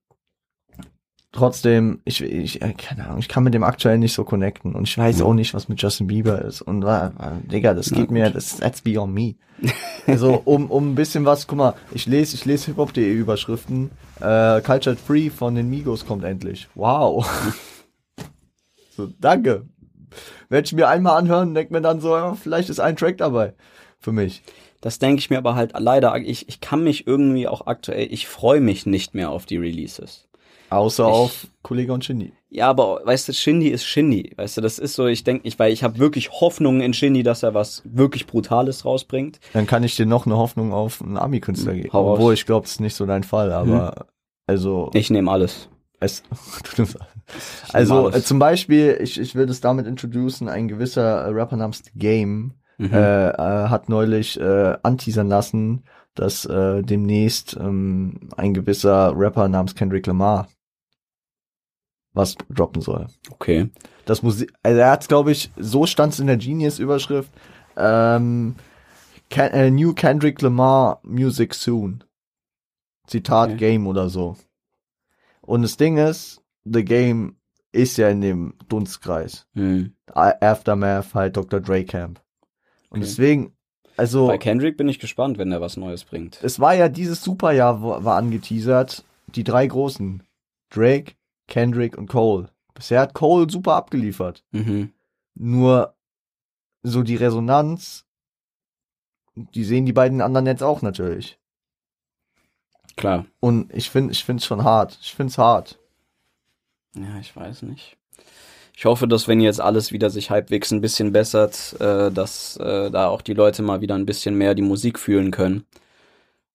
trotzdem, ich, ich, äh, keine Ahnung, ich kann mit dem aktuell nicht so connecten und ich weiß mhm. auch nicht, was mit Justin Bieber ist. Und äh, Digga, das geht mir, das that's beyond me. *laughs* also um, um ein bisschen was, guck mal, ich lese, ich lese hiphop.de Überschriften. Äh, Cultured Free von den Migos kommt endlich. Wow. *laughs* so, danke. Werde ich mir einmal anhören, denke mir dann so, ja, vielleicht ist ein Track dabei für mich. Das denke ich mir aber halt leider, ich, ich kann mich irgendwie auch aktuell, ich freue mich nicht mehr auf die Releases. Außer ich, auf Kollege und Shindy. Ja, aber weißt du, Shindy ist Shindy. Weißt du, das ist so, ich denke nicht, weil ich habe wirklich Hoffnungen in Shindy, dass er was wirklich Brutales rausbringt. Dann kann ich dir noch eine Hoffnung auf einen Ami-Künstler geben. Obwohl, ich glaube, das ist nicht so dein Fall, aber hm. also. Ich nehme alles. Es, *laughs* also äh, zum Beispiel, ich, ich will das damit introducen, ein gewisser Rapper namens The Game mhm. äh, äh, hat neulich äh, anteasern lassen, dass äh, demnächst ähm, ein gewisser Rapper namens Kendrick Lamar was droppen soll. Okay. Das Musik, also er hat, glaube ich, so stand es in der Genius-Überschrift. Ähm, Ken, äh, New Kendrick Lamar Music Soon. Zitat okay. Game oder so. Und das Ding ist, The Game ist ja in dem Dunstkreis. Mhm. Aftermath, halt Dr. Dre Camp. Und okay. deswegen, also. Bei Kendrick bin ich gespannt, wenn er was Neues bringt. Es war ja dieses Superjahr, war angeteasert. Die drei großen. Drake, Kendrick und Cole. Bisher hat Cole super abgeliefert. Mhm. Nur so die Resonanz, die sehen die beiden anderen jetzt auch natürlich. Klar. Und ich finde, ich finde es schon hart. Ich finde es hart. Ja, ich weiß nicht. Ich hoffe, dass wenn jetzt alles wieder sich halbwegs ein bisschen bessert, äh, dass äh, da auch die Leute mal wieder ein bisschen mehr die Musik fühlen können.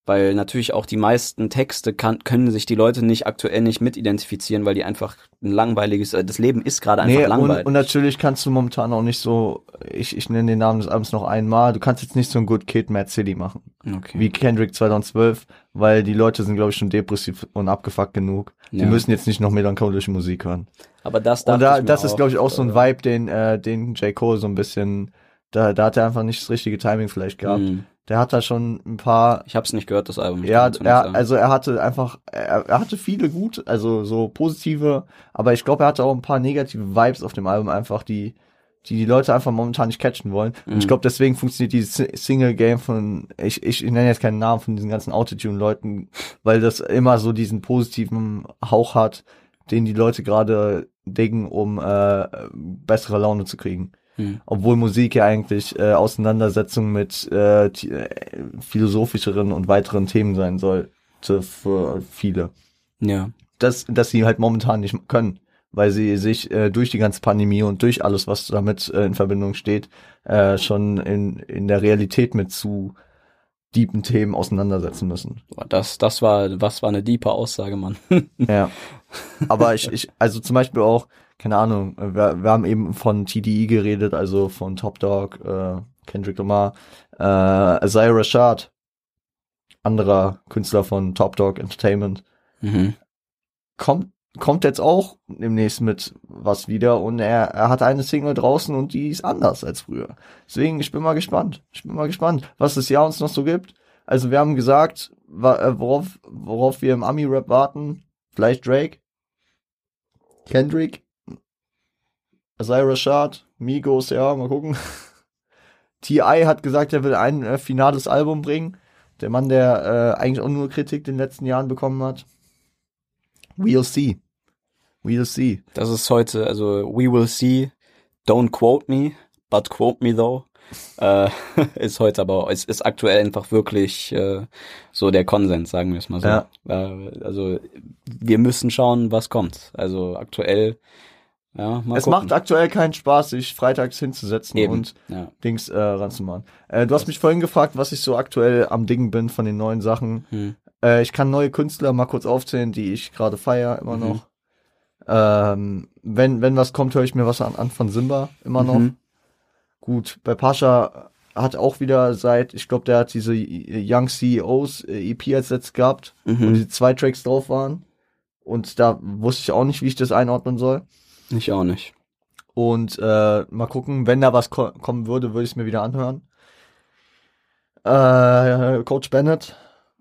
Weil natürlich auch die meisten Texte kann, können sich die Leute nicht aktuell nicht mitidentifizieren, weil die einfach ein langweiliges, äh, das Leben ist gerade einfach nee, langweilig. Und, und natürlich kannst du momentan auch nicht so, ich, ich nenne den Namen des Abends noch einmal, du kannst jetzt nicht so ein Good Kid Mad City machen. Okay. Wie Kendrick 2012, weil die Leute sind, glaube ich, schon depressiv und abgefuckt genug. Die ja. müssen jetzt nicht noch melancholische Musik hören. Aber das Und da, das ist, glaube ich, auch so ein Vibe, den, äh, den J. Cole so ein bisschen, da, da hat er einfach nicht das richtige Timing vielleicht gehabt. Mhm. Der hat da schon ein paar. Ich habe es nicht gehört, das Album. Ja, er, also er hatte einfach, er, er hatte viele gut, also so positive, aber ich glaube, er hatte auch ein paar negative Vibes auf dem Album einfach, die, die die Leute einfach momentan nicht catchen wollen. Mhm. Und ich mhm. glaube, deswegen funktioniert dieses Single-Game von, ich, ich, ich nenne jetzt keinen Namen von diesen ganzen Autotune-Leuten, weil das immer so diesen positiven Hauch hat, den die Leute gerade Dingen, um äh, bessere Laune zu kriegen. Hm. Obwohl Musik ja eigentlich äh, Auseinandersetzung mit äh, äh, philosophischeren und weiteren Themen sein sollte für viele. Ja. Das, dass sie halt momentan nicht können, weil sie sich äh, durch die ganze Pandemie und durch alles, was damit äh, in Verbindung steht, äh, schon in, in der Realität mit zu deepen Themen auseinandersetzen müssen. Das, das war, was war eine diepe Aussage, Mann. ja. *laughs* Aber ich, ich, also zum Beispiel auch, keine Ahnung, wir, wir haben eben von TDE geredet, also von Top Dog, äh, Kendrick Lamar, äh, Isaiah Rashad, anderer Künstler von Top Dog Entertainment. Mhm. Kommt kommt jetzt auch demnächst mit was wieder und er, er hat eine Single draußen und die ist anders als früher. Deswegen, ich bin mal gespannt. Ich bin mal gespannt, was das Jahr uns noch so gibt. Also wir haben gesagt, äh, worauf, worauf wir im Ami-Rap warten. Vielleicht Drake, Kendrick, Isaiah Rashad, Migos, ja, mal gucken. *laughs* T.I. hat gesagt, er will ein äh, finales Album bringen. Der Mann, der äh, eigentlich auch nur Kritik in den letzten Jahren bekommen hat. We'll see. We'll see. Das ist heute, also we will see, don't quote me, but quote me though. Äh, *laughs* ist heute aber, es ist aktuell einfach wirklich äh, so der Konsens, sagen wir es mal so. Ja. Äh, also wir müssen schauen, was kommt. Also aktuell, ja, es gucken. macht aktuell keinen Spaß, sich freitags hinzusetzen Eben. und ja. Dings äh, ranzumachen. Äh, du hast mich vorhin gefragt, was ich so aktuell am Ding bin von den neuen Sachen. Hm. Äh, ich kann neue Künstler mal kurz aufzählen, die ich gerade feier immer Mhm. noch. Ähm, wenn, wenn was kommt, höre ich mir was an, an von Simba immer noch. Mhm. Gut, bei Pascha hat auch wieder seit, ich glaube, der hat diese Young CEOs äh, EP als letztes gehabt, wo Mhm. die zwei Tracks drauf waren. Und da wusste ich auch nicht, wie ich das einordnen soll. Ich auch nicht. Und äh, mal gucken, wenn da was ko kommen würde, würde ich es mir wieder anhören. Äh, Coach Bennett,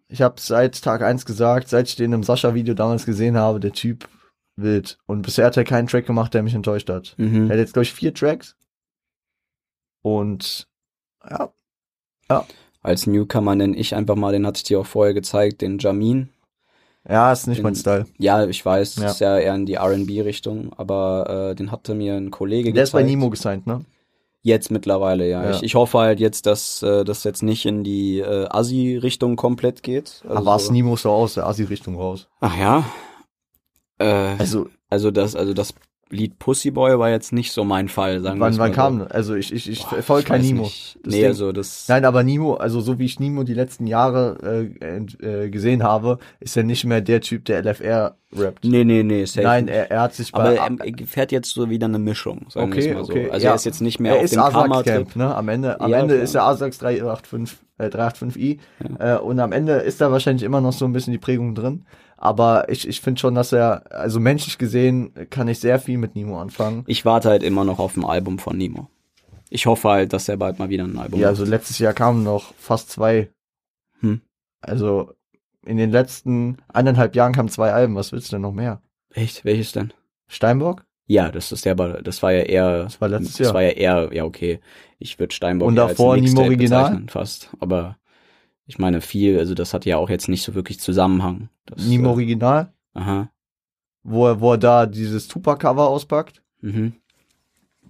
ich habe seit Tag eins gesagt, seit ich den im Sascha-Video damals gesehen habe, der Typ wild. Und bisher hat er keinen Track gemacht, der mich enttäuscht hat. Mhm. Er hat jetzt, glaube ich, vier Tracks. Und ja, Als Newcomer nenne ich einfach mal, den hatte ich dir auch vorher gezeigt, den Jamin. Ja, ist nicht Den- mein Style. Ja, ich weiß, Ja. ist ja eher in die R&B-Richtung, aber äh, den hatte mir ein Kollege Der ist gezeigt. bei Nemo gesigned, ne? Jetzt mittlerweile, ja. Ja. Ich, ich hoffe halt jetzt, dass äh, das jetzt nicht in die äh, Assi-Richtung komplett geht. Also, Aber es Nemo so aus der Asi-Richtung raus. Ach ja. Äh, Also, also das, also das Lied Pussy Boy war jetzt nicht so mein Fall, sagen wir es wann mal kam so. Also, ich, ich, ich Boah, folge kein weiß Nemo. nicht. Das Nee, Ding- also das. Nein, aber Nemo, also so wie ich Nemo die letzten Jahre äh, äh, gesehen habe, ist er nicht mehr der Typ, der LFR rappt. Nee, nee, nee, safe Nein, er, er hat sich aber bei. er, er fährt jetzt so wieder eine Mischung, sagen wir okay, es mal so. okay. Also ja. er ist jetzt nicht mehr er auf ist dem Karma-Trip. Ne? Am Ende, am Ja, Ende klar. ist er Asax 385, äh, 385i äh, und am Ende ist da wahrscheinlich immer noch so ein bisschen die Prägung drin. Aber ich, ich finde schon, dass er, also menschlich gesehen, kann ich sehr viel mit Nemo anfangen. Ich warte halt immer noch auf ein Album von Nemo. Ich hoffe halt, dass er bald mal wieder ein Album Ja, macht. also letztes Jahr kamen noch fast zwei. Hm. Also in den letzten eineinhalb Jahren kamen zwei Alben. Was willst du denn noch mehr? Echt? Welches denn? Steinbock? Ja, das ist ja, aber das war ja eher, Das war letztes das Jahr. war ja eher, ja okay. Ich würde Steinbock Und davor als Nemo Original? fast. Aber ich meine viel, also das hat ja auch jetzt nicht so wirklich Zusammenhang. Das, Nemo Äh, Original? aha. Wo er, wo er da dieses Tupac-Cover auspackt? Mhm.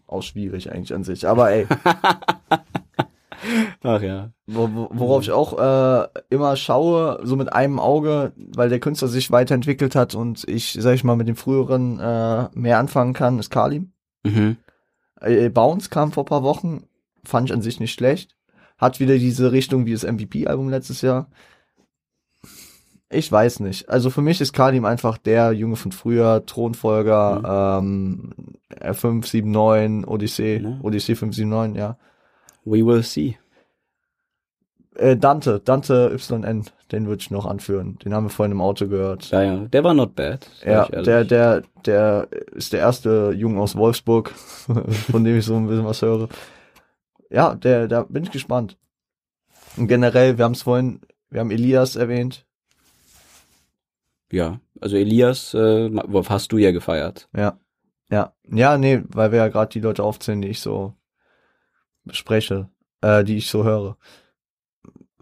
Auch schwierig eigentlich an sich. Aber ey, *laughs* Ach ja. wo, wo, worauf ich auch äh, immer schaue, so mit einem Auge, weil der Künstler sich weiterentwickelt hat und ich, sag ich mal, mit dem früheren äh, mehr anfangen kann, ist Kalim. Mhm. Äh, Bounce kam vor paar Wochen, fand ich an sich nicht schlecht. Hat wieder diese Richtung wie das MVP-Album letztes Jahr. Ich weiß nicht. Also für mich ist Kalim einfach der Junge von früher, Thronfolger, ähm, R579, Odyssee, Ja. Odyssee 579, ja. We will see. Äh, Dante, Dante YN, den würde ich noch anführen. Den haben wir vorhin im Auto gehört. Ja, ja. Der war not bad. Ja, der, der, der ist der erste Junge aus Wolfsburg, *laughs* von dem ich so ein bisschen was höre. Ja, der, da bin ich gespannt. Und generell, wir haben es vorhin, wir haben Elias erwähnt. Ja. Also Elias, äh, hast du ja gefeiert. Ja. Ja. Ja, nee, weil wir ja gerade die Leute aufzählen, die ich so bespreche, äh, die ich so höre.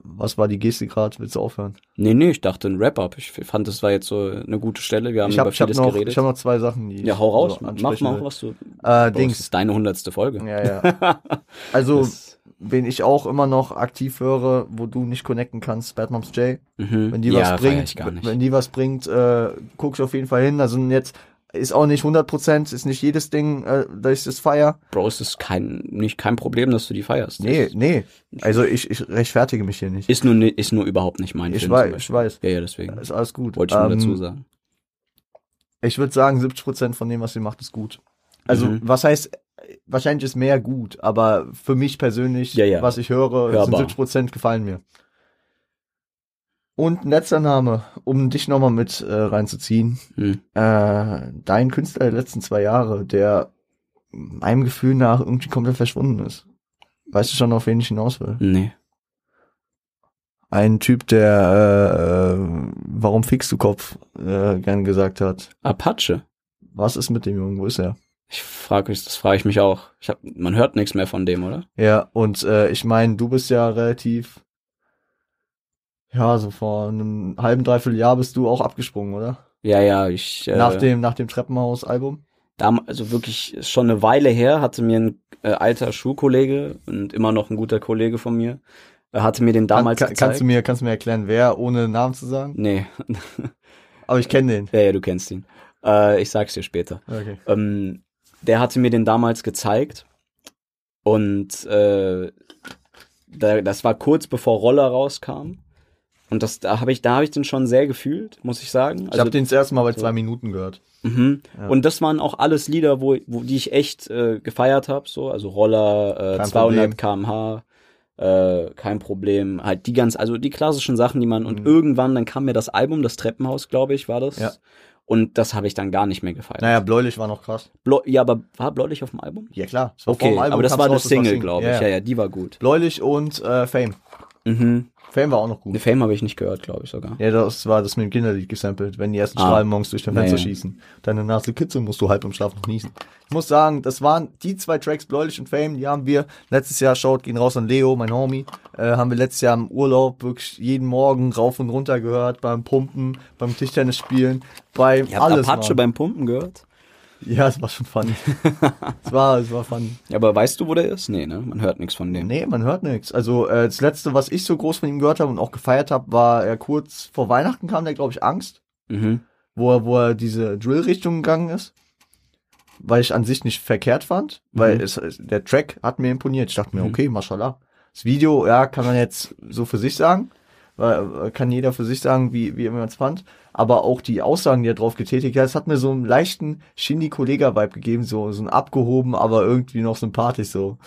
Was war die Geste gerade? Willst du aufhören? Nee, nee, ich dachte ein Wrap-up. Ich fand, das war jetzt so eine gute Stelle. Wir haben ich habe über ich hab vieles noch, geredet. ich hab noch zwei Sachen, die ja, hau raus. so mach mal, was du. Äh, Bro, das Dings. ist deine hundertste Folge. Ja, ja. *laughs* Also, Das- wen ich auch immer noch aktiv höre, wo du nicht connecten kannst, Bad Moms J. mhm. Wenn die ja, was bringt, wenn die was bringt, äh, guck ich auf jeden Fall hin. Also jetzt ist auch nicht 100%, ist nicht jedes Ding, äh, dass ich das feier. Bro, es ist kein, nicht kein Problem, dass du die feierst. Nee, nee. Also ich, ich rechtfertige mich hier nicht. Ist nur, ist nur überhaupt nicht mein Ich Film. weiß, ich weiß. Ja, ja, deswegen. Ist alles gut. Wollte ich nur Ähm, dazu sagen. Ich würde sagen, 70% von dem, was ihr macht, ist gut. Also, Mhm. was heißt, wahrscheinlich ist mehr gut, aber für mich persönlich, Ja, ja. was ich höre, Hörbar. sind 70% gefallen mir. Und ein letzter Name, um dich nochmal mit äh, reinzuziehen. Hm. Äh, dein Künstler der letzten zwei Jahre, der meinem Gefühl nach irgendwie komplett verschwunden ist. Weißt du schon, auf wen ich hinaus will? Nee. Ein Typ, der äh, äh, warum fickst du Kopf äh, gern gesagt hat. Apache. Was ist mit dem Jungen? Wo ist er? Ich frage mich, das frage ich mich auch. Ich hab, man hört nichts mehr von dem, oder? Ja, und äh, ich meine, du bist ja relativ, ja, so vor einem halben, dreiviertel Jahr bist du auch abgesprungen, oder? Ja, ja, ich. Äh, nach dem, nach dem Treppenhaus-Album? Also wirklich schon eine Weile her, hatte mir ein äh, alter Schulkollege und immer noch ein guter Kollege von mir, äh, hatte mir den damals kann, gezeigt. kannst du mir, kannst du mir erklären, wer, ohne Namen zu sagen? Nee. *laughs* Aber ich kenne den. ja, ja, du kennst ihn. Äh, ich sag's dir später. Okay. Ähm, der hatte mir den damals gezeigt und äh, da, das war kurz bevor Roller rauskam. Und das, da habe ich, da habe ich den schon sehr gefühlt, muss ich sagen. Ich habe den das erste Mal bei so. zwei Minuten gehört. Mhm. Ja. Und das waren auch alles Lieder, wo, wo die ich echt äh, gefeiert habe, so also Roller, äh, Kein 200 km/h, äh, kein Problem, halt die ganz, also die klassischen Sachen, die man und Mhm. irgendwann dann kam mir das Album, das Treppenhaus, glaube ich, war das. Ja. Und das habe ich dann gar nicht mehr gefeiert. Naja, Bläulich war noch krass. Bläu ja, aber war Bläulich auf dem Album? Ja, klar. Okay, Album, aber das war eine Single, glaube ich. Ja, Ja, ja. ja, die war gut. Bläulich und äh, Fame. Mhm. Fame war auch noch gut. Fame habe ich nicht gehört, glaube ich sogar. Ja, das war das mit dem Kinderlied gesampelt, wenn die ersten Ah. Strahlen morgens durch dein Fenster Ja, ja. schießen. Deine Nase kitzeln, musst du halb im Schlaf noch niesen. Ich muss sagen, das waren die zwei Tracks, Bläulich und Fame, die haben wir letztes Jahr, schaut, gehen raus an Leo, mein Homie, äh, haben wir letztes Jahr im Urlaub wirklich jeden Morgen rauf und runter gehört, beim Pumpen, beim Tischtennis spielen, bei Ihr habt alles. Apache Mann. beim Pumpen gehört? Ja, es war schon funny. es war, es war funny. Ja, aber weißt du, wo der ist? Nee, ne? Man hört nichts von dem. Nee, man hört nichts. Also äh, das letzte, was ich so groß von ihm gehört habe und auch gefeiert habe, war er kurz vor Weihnachten kam der, glaube ich, Angst, Mhm. wo er, wo er diese Drill-Richtung gegangen ist. Weil ich an sich nicht verkehrt fand, weil Mhm. es, es, der Track hat mir imponiert. Ich dachte mir, Mhm. okay, mashallah. Das Video, ja, kann man jetzt so für sich sagen, weil äh, kann jeder für sich sagen, wie, wie er es fand. Aber auch die Aussagen, die er drauf getätigt hat, es hat mir so einen leichten Shindy-Kollega-Vibe gegeben, so, so ein abgehoben, aber irgendwie noch sympathisch so.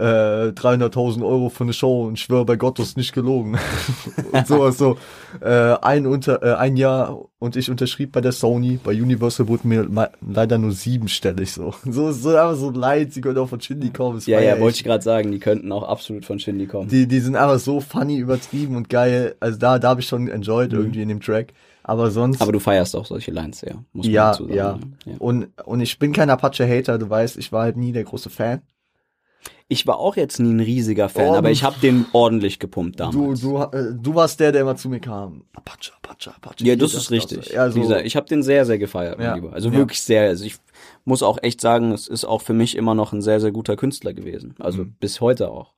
Äh, 300.000 Euro für eine Show und ich schwöre bei Gott, das ist nicht gelogen. *laughs* und sowas so. Äh, ein, unter, äh, ein Jahr und ich unterschrieb bei der Sony, bei Universal wurde mir leider nur siebenstellig so. *laughs* So, so, aber so leid, sie können auch von Shindy kommen. Ja, ja, wollte ich gerade sagen, die könnten auch absolut von Shindy kommen. die, die sind einfach so funny, übertrieben und geil. Also da, da habe ich schon enjoyed Mhm. irgendwie in dem Track. Aber sonst. Aber du feierst auch solche Lines, ja. Muss man ja, dazu sagen. ja. ne? ja. Und, und ich bin kein Apache-Hater, du weißt, ich war halt nie der große Fan. Ich war auch jetzt nie ein riesiger Fan, Oh, aber du- ich habe den ordentlich gepumpt Du, damals. du, äh, du warst der, der immer zu mir kam. Apache, Apache, Apache. ja, hier, das ist richtig. Ja, so, Wie gesagt, ich habe den sehr, sehr gefeiert, mein Ja. Lieber. Also Ja. wirklich sehr. Also ich muss auch echt sagen, es ist auch für mich immer noch ein sehr, sehr guter Künstler gewesen. Also Mhm. bis heute auch.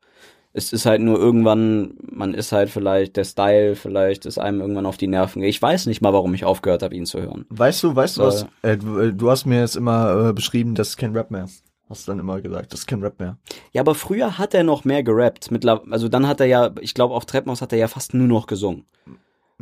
Es ist halt nur irgendwann, man ist halt vielleicht, der Style vielleicht ist einem irgendwann auf die Nerven. Ich weiß nicht mal, warum ich aufgehört habe, ihn zu hören. Weißt du, weißt du was? Äh, du, äh, du hast mir jetzt immer äh, beschrieben, das ist kein Rap mehr. Hast du dann immer gesagt, das ist kein Rap mehr. Ja, aber früher hat er noch mehr gerappt. Also dann hat er ja, ich glaube, auf Treppenhaus hat er ja fast nur noch gesungen.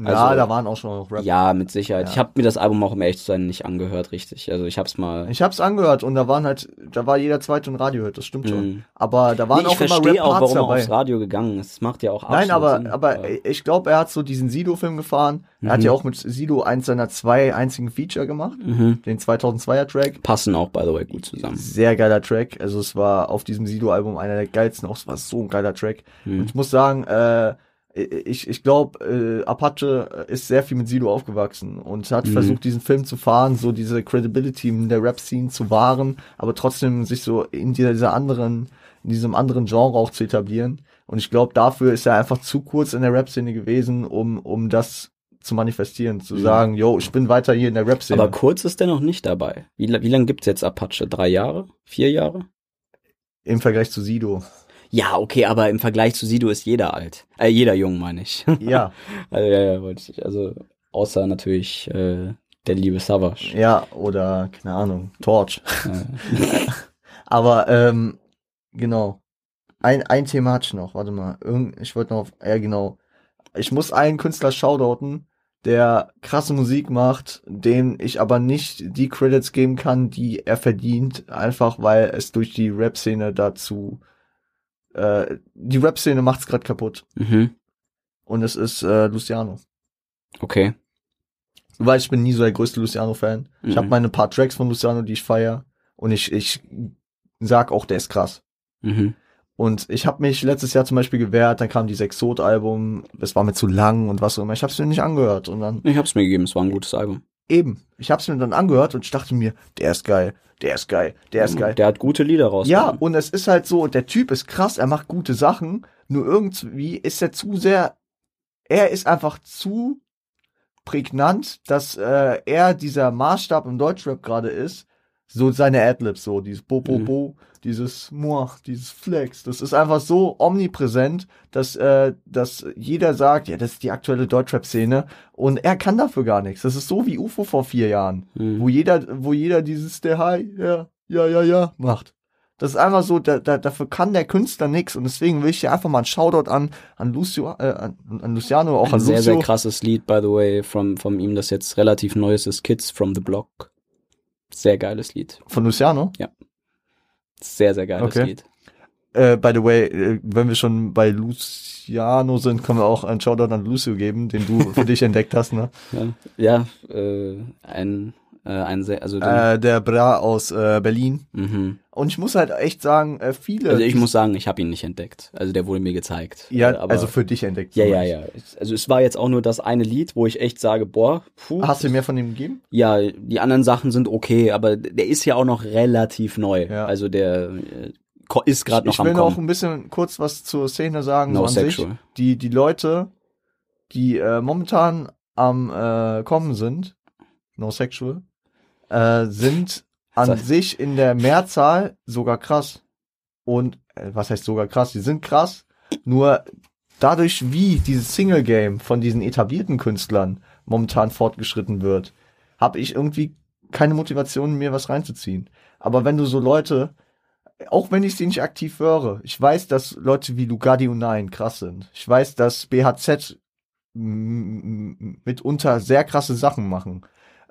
Ja, Also- da waren auch schon noch Rap. Ja, mit Sicherheit. Ja. Ich habe mir das Album auch um ehrlich zu sein nicht angehört, richtig. Also ich hab's mal. Ich hab's angehört und da waren halt, da war jeder zweite ein Radiohit, das stimmt schon. Mhm. Aber da waren Nee, ich auch immer verstehe auch, Rap-Parts warum er aufs Radio gegangen ist. Das macht ja auch Nein, aber, Sinn. aber ich glaube, er hat so diesen Sido-Film gefahren. Er hat Mhm. ja auch mit Sido eins seiner zwei einzigen Feature gemacht. mhm. Den 2002er Track. passen auch, by the way, gut zusammen. Sehr geiler Track. Also es war auf diesem Sido-Album einer der geilsten. Auch es war so ein geiler Track. Mhm. Und ich muss sagen, äh, ich, ich glaube, äh, Apache ist sehr viel mit Sido aufgewachsen und hat Mhm. versucht, diesen Film zu fahren, so diese Credibility in der Rap-Scene zu wahren, aber trotzdem sich so in dieser, dieser anderen, in diesem anderen Genre auch zu etablieren. Und ich glaube, dafür ist er einfach zu kurz in der Rap-Szene gewesen, um, um das zu manifestieren, zu Mhm. sagen, yo, ich bin weiter hier in der Rap-Szene. Aber kurz ist der noch nicht dabei. Wie, wie lange gibt's jetzt Apache? Drei Jahre? Vier Jahre? Im Vergleich zu Sido. Ja, okay, aber im Vergleich zu Sido ist jeder alt. Äh, jeder jung, meine ich. *laughs* Ja, also, ja, ja, wollte ich. Also, außer natürlich äh, der liebe Savage. ja, oder, keine Ahnung, Torch. *laughs* Aber ähm, genau. Ein, ein Thema hatte ich noch, warte mal. Irgend, ich wollte noch auf, ja genau. Ich muss einen Künstler shoutouten, der krasse Musik macht, dem ich aber nicht die Credits geben kann, die er verdient, einfach weil es durch die Rap-Szene dazu äh, die Rap-Szene macht's gerade kaputt. mhm. Und es ist äh, Luciano. Okay. Du weißt, ich bin nie so der größte Luciano-Fan. Ich Mhm. habe meine paar Tracks von Luciano, die ich feier. Und ich, ich sag auch, der ist krass. Mhm. Und ich habe mich letztes Jahr zum Beispiel gewehrt, dann kam dieses Exot-Album, es war mir zu lang und was auch immer. Ich habe es mir nicht angehört. Und dann Ich hab's mir gegeben, es war ein gutes Album. eben, ich habe es mir dann angehört und ich dachte mir, der ist geil, der ist geil, der ist geil. Der hat gute Lieder raus. Ja, und es ist halt so, der Typ ist krass, er macht gute Sachen, nur irgendwie ist er zu sehr, er ist einfach zu prägnant, dass äh, er dieser Maßstab im Deutschrap gerade ist, so seine Adlibs, so dieses Bo, Bo, Mhm. Bo, dieses Moach, dieses Flex, das ist einfach so omnipräsent, dass, äh, dass jeder sagt, ja, das ist die aktuelle Deutschrap-Szene und er kann dafür gar nichts. Das ist so wie UFO vor vier Jahren Mhm. wo jeder, wo jeder dieses der Hi, ja, ja, ja, ja macht. Das ist einfach so, da, da, dafür kann der Künstler nix und deswegen will ich dir einfach mal einen Shoutout an, an Lucio, äh, an, an Luciano, auch Ein an sehr, Lucio. sehr krasses Lied, by the way, from, von ihm, das jetzt relativ neues ist, Kids from the Block. Sehr geiles Lied. Von Luciano. Sehr, sehr geiles Okay. Lied. Äh, by the way, äh, wenn wir schon bei Luciano sind, können wir auch einen Shoutout an Lucio geben, den du für *laughs* dich entdeckt hast, ne? Ja, ja äh, ein, äh, ein sehr, also, Äh, der Bra aus äh, Berlin. mhm. Und ich muss halt echt sagen, äh, viele. also ich muss sagen, ich habe ihn nicht entdeckt. Also der wurde mir gezeigt. Ja, Äh, aber, also für dich entdeckt. ja, ja, ich. ja. Also es war jetzt auch nur das eine Lied, wo ich echt sage, boah, puh. Hast du mehr von ihm gegeben? Ja, die anderen Sachen sind okay, aber der ist ja auch noch relativ neu. Ja. Also der äh, ist gerade noch ich am will noch ein bisschen kurz was zur Szene sagen. No so an sich. sexual. Die, die Leute, die äh, momentan am äh, Kommen sind, no sexual, äh, sind an sich in der Mehrzahl sogar krass. Und äh, was heißt sogar krass? Die sind krass, nur dadurch, wie dieses Single-Game von diesen etablierten Künstlern momentan fortgeschritten wird, habe ich irgendwie keine Motivation, mir was reinzuziehen. Aber wenn du so Leute, auch wenn ich sie nicht aktiv höre, ich weiß, dass Leute wie Lugatti und Nein krass sind. Ich weiß, dass BHZ mitunter sehr krasse Sachen machen.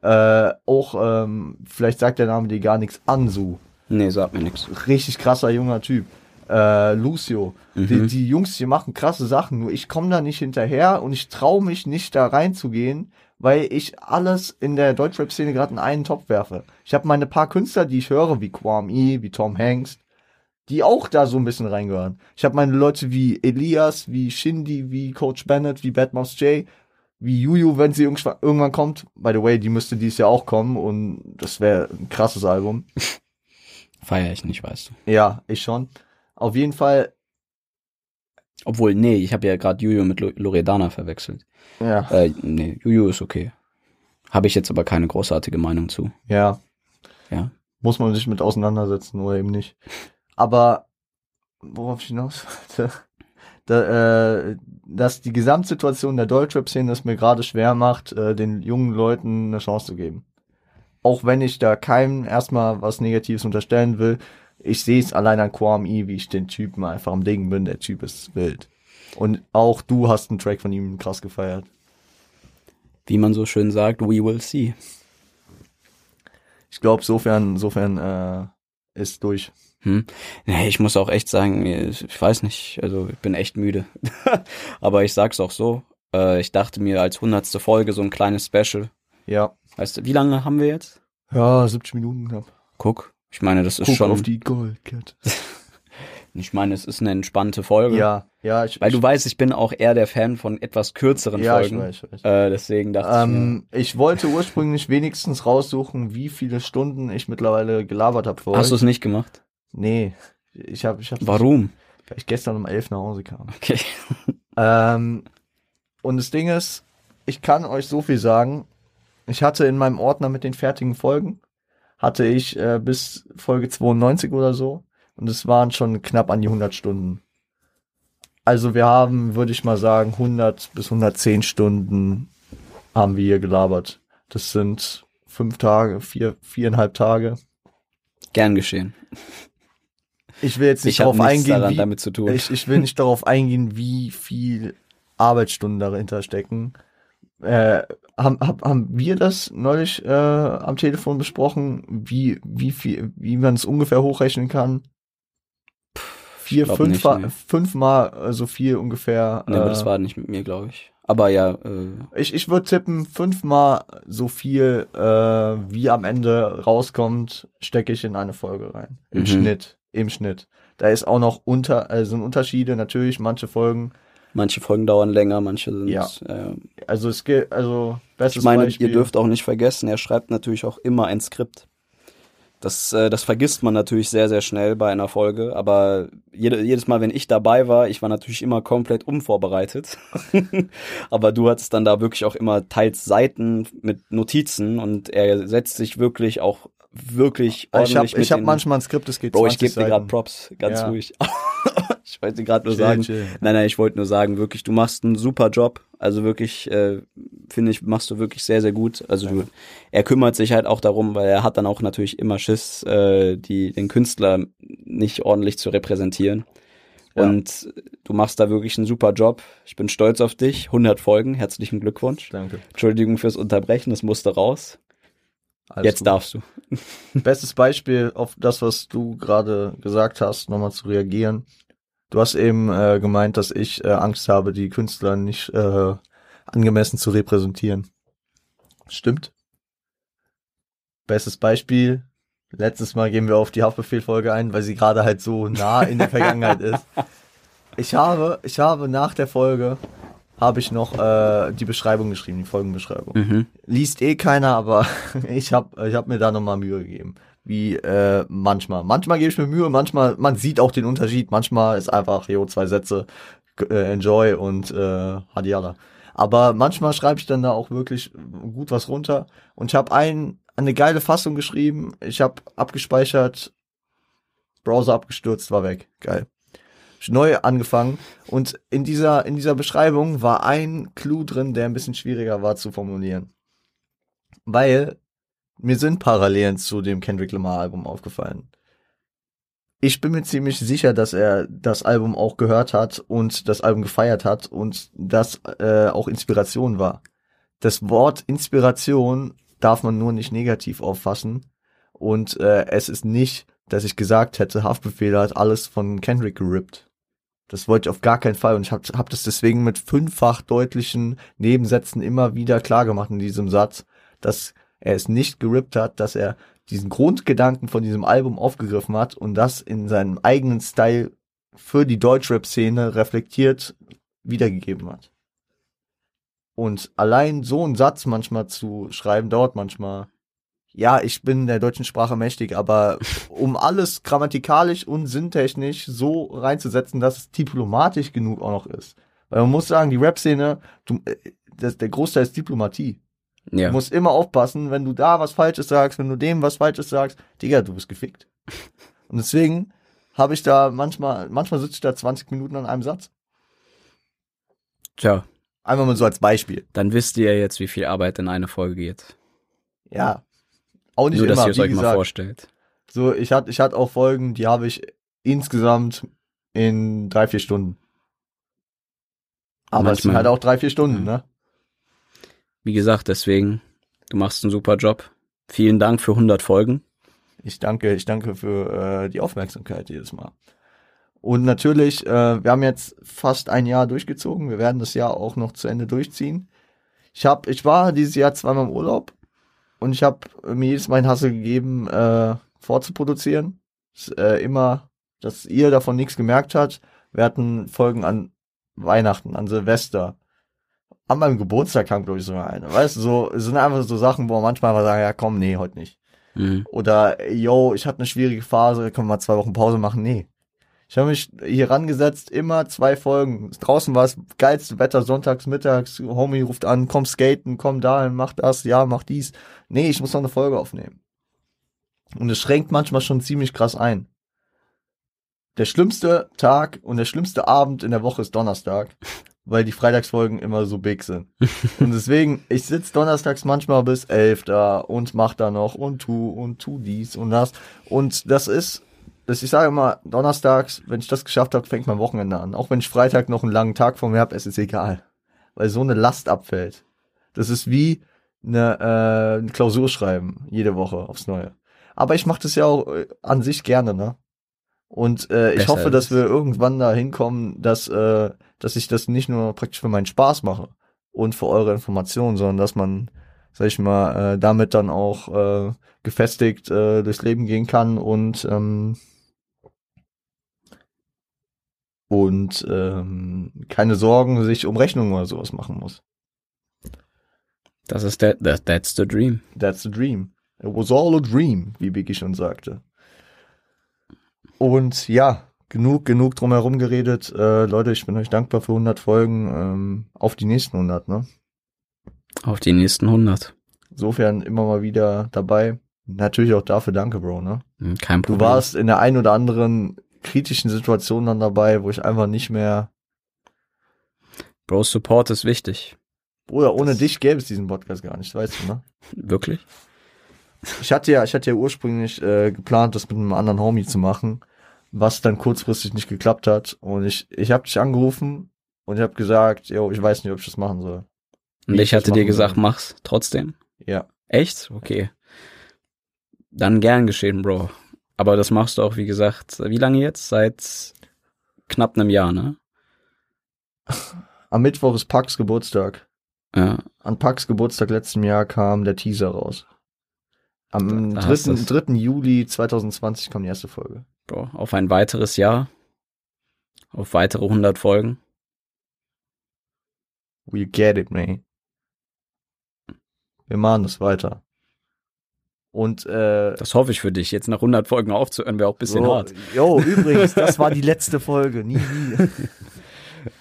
Äh, auch, ähm, vielleicht sagt der Name dir gar nichts, Ansu. Nee, sagt mir nichts. Richtig krasser junger Typ. Äh, Lucio. Die, Mhm. die Jungs, die machen krasse Sachen, nur ich komme da nicht hinterher und ich traue mich nicht da reinzugehen, weil ich alles in der Deutschrap-Szene gerade in einen Topf werfe. Ich habe meine paar Künstler, die ich höre, wie Kwame E, wie Tom Hanks, die auch da so ein bisschen reingehören. Ich habe meine Leute wie Elias, wie Shindy, wie Coach Bennett, wie Bad Mouse J, wie Juju, wenn sie irgendwann kommt. By the way, die müsste dieses Jahr auch kommen und das wäre ein krasses Album. *laughs* Feier ich nicht, weißt du. Ja, ich schon. Auf jeden Fall, Obwohl, nee, ich habe ja gerade Juju mit Lo- Loredana verwechselt. ja, Äh, nee, Juju ist okay. Habe ich jetzt aber keine großartige Meinung zu. ja, Ja. muss man sich mit auseinandersetzen oder eben nicht. Aber worauf ich hinaus wollte, da, äh, dass die Gesamtsituation der Deutschrap-Szene es mir gerade schwer macht, äh, den jungen Leuten eine Chance zu geben. Auch wenn ich da keinem erstmal was Negatives unterstellen will, ich sehe es allein an Quam E, wie ich den Typen einfach am Ding bin. Der Typ ist wild. Und auch du hast einen Track von ihm krass gefeiert. Wie man so schön sagt, we will see. Ich glaube, sofern, sofern äh, ist durch. Hm? Nee, ich muss auch echt sagen, ich weiß nicht, also ich bin echt müde. *laughs* aber ich sag's auch so. Äh, ich dachte mir als hundertste Folge so ein kleines Special. Ja. Weißt du, wie lange haben wir jetzt? Ja, 70 Minuten knapp. Guck. Ich meine, das ist Guck schon. auf die Goldkette. *laughs* Ich meine, es ist eine entspannte Folge. Ja, ja, ich, Weil du ich, weißt, ich bin auch eher der Fan von etwas kürzeren ja, ich Folgen. weiß, ich weiß. Äh, deswegen dachte Ähm, ich wollte ursprünglich wenigstens raussuchen, wie viele Stunden ich mittlerweile gelabert habe ich hast du es nicht gemacht? Nee, ich habe ich hab, Warum? weil ich gestern um elf nach Hause kam. Okay. *laughs* Ähm, und das Ding ist, ich kann euch so viel sagen. Ich hatte in meinem Ordner mit den fertigen Folgen, hatte ich äh, bis Folge 92 oder so. Und es waren schon knapp an die 100 Stunden. Also wir haben, würde ich mal sagen, 100 bis 110 Stunden haben wir hier gelabert. Das sind fünf Tage, vier, viereinhalb Tage. Gern geschehen. Ich will jetzt nicht Ich darauf eingehen, daran wie, damit zu tun. Ich, ich will nicht darauf eingehen, wie viel Arbeitsstunden dahinter stecken. Äh, haben, haben, haben wir das neulich äh, am Telefon besprochen, wie, wie viel, wie man es ungefähr hochrechnen kann? Vier, fünf, nicht, fünfmal äh, so viel ungefähr. nee, aber äh, das war nicht mit mir, glaube ich. Aber ja, äh, Ich, ich würde tippen, fünfmal so viel, äh, wie am Ende rauskommt, stecke ich in eine Folge rein. Im Mhm. Schnitt. Im Schnitt. Da ist auch noch unter, also sind Unterschiede natürlich, manche Folgen. manche Folgen dauern länger, manche sind. Ja. Äh, Also es geht, also bestes ich meine, Beispiel. ihr dürft auch nicht vergessen, er schreibt natürlich auch immer ein Skript. Das, äh, das vergisst man natürlich sehr, sehr schnell bei einer Folge, aber jede, jedes Mal, wenn ich dabei war, ich war natürlich immer komplett unvorbereitet. *laughs* aber du hattest dann da wirklich auch immer teils Seiten mit Notizen und er setzt sich wirklich auch wirklich ich habe ordentlich ich hab den- manchmal ein Skript, das geht Bro, 20 ich gebe dir gerade Props, ganz Ja. ruhig. *laughs* ich wollte gerade nur Chill, sagen, chill. nein, nein, ich wollte nur sagen, wirklich, du machst einen super Job. Also wirklich, äh, finde ich, machst du wirklich sehr, sehr gut. Also du, er kümmert sich halt auch darum, weil er hat dann auch natürlich immer Schiss, äh, die, den Künstler nicht ordentlich zu repräsentieren. Ja. Und du machst da wirklich einen super Job. Ich bin stolz auf dich. 100 Folgen, herzlichen Glückwunsch. Danke. Entschuldigung fürs Unterbrechen, das musste raus. Alles Jetzt gut. darfst du. *laughs* Bestes Beispiel auf das, was du gerade gesagt hast, nochmal zu reagieren. Du hast eben äh, gemeint, dass ich äh, Angst habe, die Künstler nicht äh, angemessen zu repräsentieren. Stimmt. Bestes Beispiel. Letztes Mal gehen wir auf die Haftbefehl-Folge ein, weil sie gerade halt so nah in der Vergangenheit *laughs* ist. Ich habe, ich habe nach der Folge habe ich noch äh, die Beschreibung geschrieben, die Folgenbeschreibung Mhm. liest eh keiner, aber *laughs* ich habe ich hab mir da nochmal Mühe gegeben. Wie äh, manchmal. Manchmal gebe ich mir Mühe, manchmal, man sieht auch den Unterschied. Manchmal ist einfach, jo, zwei Sätze, äh, enjoy und äh, Hadiala. Aber manchmal schreibe ich dann da auch wirklich gut was runter. Und ich habe ein, eine geile Fassung geschrieben. Ich habe abgespeichert, Browser abgestürzt, war weg. Geil. Neu angefangen und in dieser in dieser Beschreibung war ein Clou drin, der ein bisschen schwieriger war zu formulieren. Weil mir sind Parallelen zu dem Kendrick Lamar Album aufgefallen. Ich bin mir ziemlich sicher, dass er das Album auch gehört hat und das Album gefeiert hat und das äh, auch Inspiration war. Das Wort Inspiration darf man nur nicht negativ auffassen und äh, es ist nicht, dass ich gesagt hätte, Haftbefehl hat alles von Kendrick gerippt. Das wollte ich auf gar keinen Fall und ich habe hab das deswegen mit fünffach deutlichen Nebensätzen immer wieder klar gemacht in diesem Satz, dass er es nicht gerippt hat, dass er diesen Grundgedanken von diesem Album aufgegriffen hat und das in seinem eigenen Style für die Deutschrap-Szene reflektiert wiedergegeben hat. Und allein so einen Satz manchmal zu schreiben, dauert manchmal. Ja, ich bin der deutschen Sprache mächtig, aber um alles grammatikalisch und sinntechnisch so reinzusetzen, dass es diplomatisch genug auch noch ist. Weil man muss sagen, die Rap-Szene, äh, der Großteil ist Diplomatie. Ja. Du musst immer aufpassen, wenn du da was Falsches sagst, wenn du dem was Falsches sagst, Digga, du bist gefickt. Und deswegen habe ich da manchmal, manchmal sitze ich da 20 Minuten an einem Satz. Tja, Einmal mal so als Beispiel. dann wisst ihr jetzt, wie viel Arbeit in eine Folge geht. Ja. Auch nicht Nur, dass immer, ihr es wie euch mal gesagt. vorstellt. So, ich hatte, ich hatte auch Folgen, die habe ich insgesamt in drei, vier Stunden. Aber es sind Manchmal- halt auch drei, vier Stunden, ne? Wie gesagt, deswegen, du machst einen super Job. Vielen Dank für 100 Folgen. Ich danke, ich danke für äh, die Aufmerksamkeit jedes Mal. Und natürlich, äh, wir haben jetzt fast ein Jahr durchgezogen. Wir werden das Jahr auch noch zu Ende durchziehen. Ich hab, ich war dieses Jahr zweimal im Urlaub und ich habe mir jedes Mal einen Hassel gegeben, äh, vorzuproduzieren. Ist, äh, immer, dass ihr davon nichts gemerkt habt. Wir hatten Folgen an Weihnachten, an Silvester. An meinem Geburtstag kam, glaube ich, sogar eine. Weißt du, so, es sind einfach so Sachen, wo man manchmal einfach sagen, ja komm, nee, heute nicht. Mhm. Oder, yo, ich hatte eine schwierige Phase, können wir mal zwei Wochen Pause machen? Nee. Ich habe mich hier rangesetzt, immer zwei Folgen. Draußen war es geilste Wetter, sonntags, mittags, Homie ruft an, komm skaten, komm dahin, mach das, ja, mach dies. Nee, ich muss noch eine Folge aufnehmen. Und es schränkt manchmal schon ziemlich krass ein. Der schlimmste Tag und der schlimmste Abend in der Woche ist Donnerstag, *laughs* weil die Freitagsfolgen immer so big sind. Und deswegen, ich sitz donnerstags manchmal bis elf da und mach da noch und tu und tu dies und das. Und das ist, das ich sage immer, donnerstags, wenn ich das geschafft habe, fängt mein Wochenende an. Auch wenn ich Freitag noch einen langen Tag vor mir habe, es ist egal. Weil so eine Last abfällt. Das ist wie eine, äh, eine Klausur schreiben, jede Woche aufs Neue. Aber ich mache das ja auch äh, an sich gerne, ne? Und äh, ich Besser hoffe, dass wir irgendwann da hinkommen, dass, äh, dass ich das nicht nur praktisch für meinen Spaß mache, und für eure Informationen, sondern dass man, sag ich mal, äh, damit dann auch äh, gefestigt äh, durchs Leben gehen kann und ähm, und ähm, keine Sorgen sich um Rechnungen oder sowas machen muss. Das ist der, that, that's the dream. That's the dream. It was all a dream, wie Biggie schon sagte. Und ja, genug, genug drumherum geredet. Äh, Leute, ich bin euch dankbar für 100 Folgen. Ähm, auf die nächsten 100, ne? Auf die nächsten 100. Insofern immer mal wieder dabei. Natürlich auch dafür danke, Bro, ne? Kein Du Problem. warst in der ein oder anderen kritischen Situation dann dabei, wo ich einfach nicht mehr, Bro, Support ist wichtig. oder ohne dich gäbe es diesen Podcast gar nicht, weißt du, ne? Wirklich? Ich hatte ja, ich hatte ja ursprünglich äh, geplant, das mit einem anderen Homie zu machen, was dann kurzfristig nicht geklappt hat. Und ich, ich habe dich angerufen und ich habe gesagt, yo, ich weiß nicht, ob ich das machen soll. Und ich ich das hatte dir gesagt, soll. mach's trotzdem. Ja. Echt? Okay. Dann gern geschehen, Bro. Aber das machst du auch, wie gesagt, wie lange jetzt? Seit knapp einem Jahr, ne? Am Mittwoch ist Pax Geburtstag. Ja. An Pax Geburtstag letzten Jahr kam der Teaser raus. Am Da hast 3. du's. 3. Juli 2020 kam die erste Folge. Bro, auf ein weiteres Jahr. Auf weitere 100 Folgen. We get it, man. Wir machen das weiter. Und äh, Das hoffe ich für dich. Jetzt nach 100 Folgen aufzuhören, wäre auch ein bisschen so, hart. Jo, *laughs* übrigens, das war die letzte Folge, nie wieder.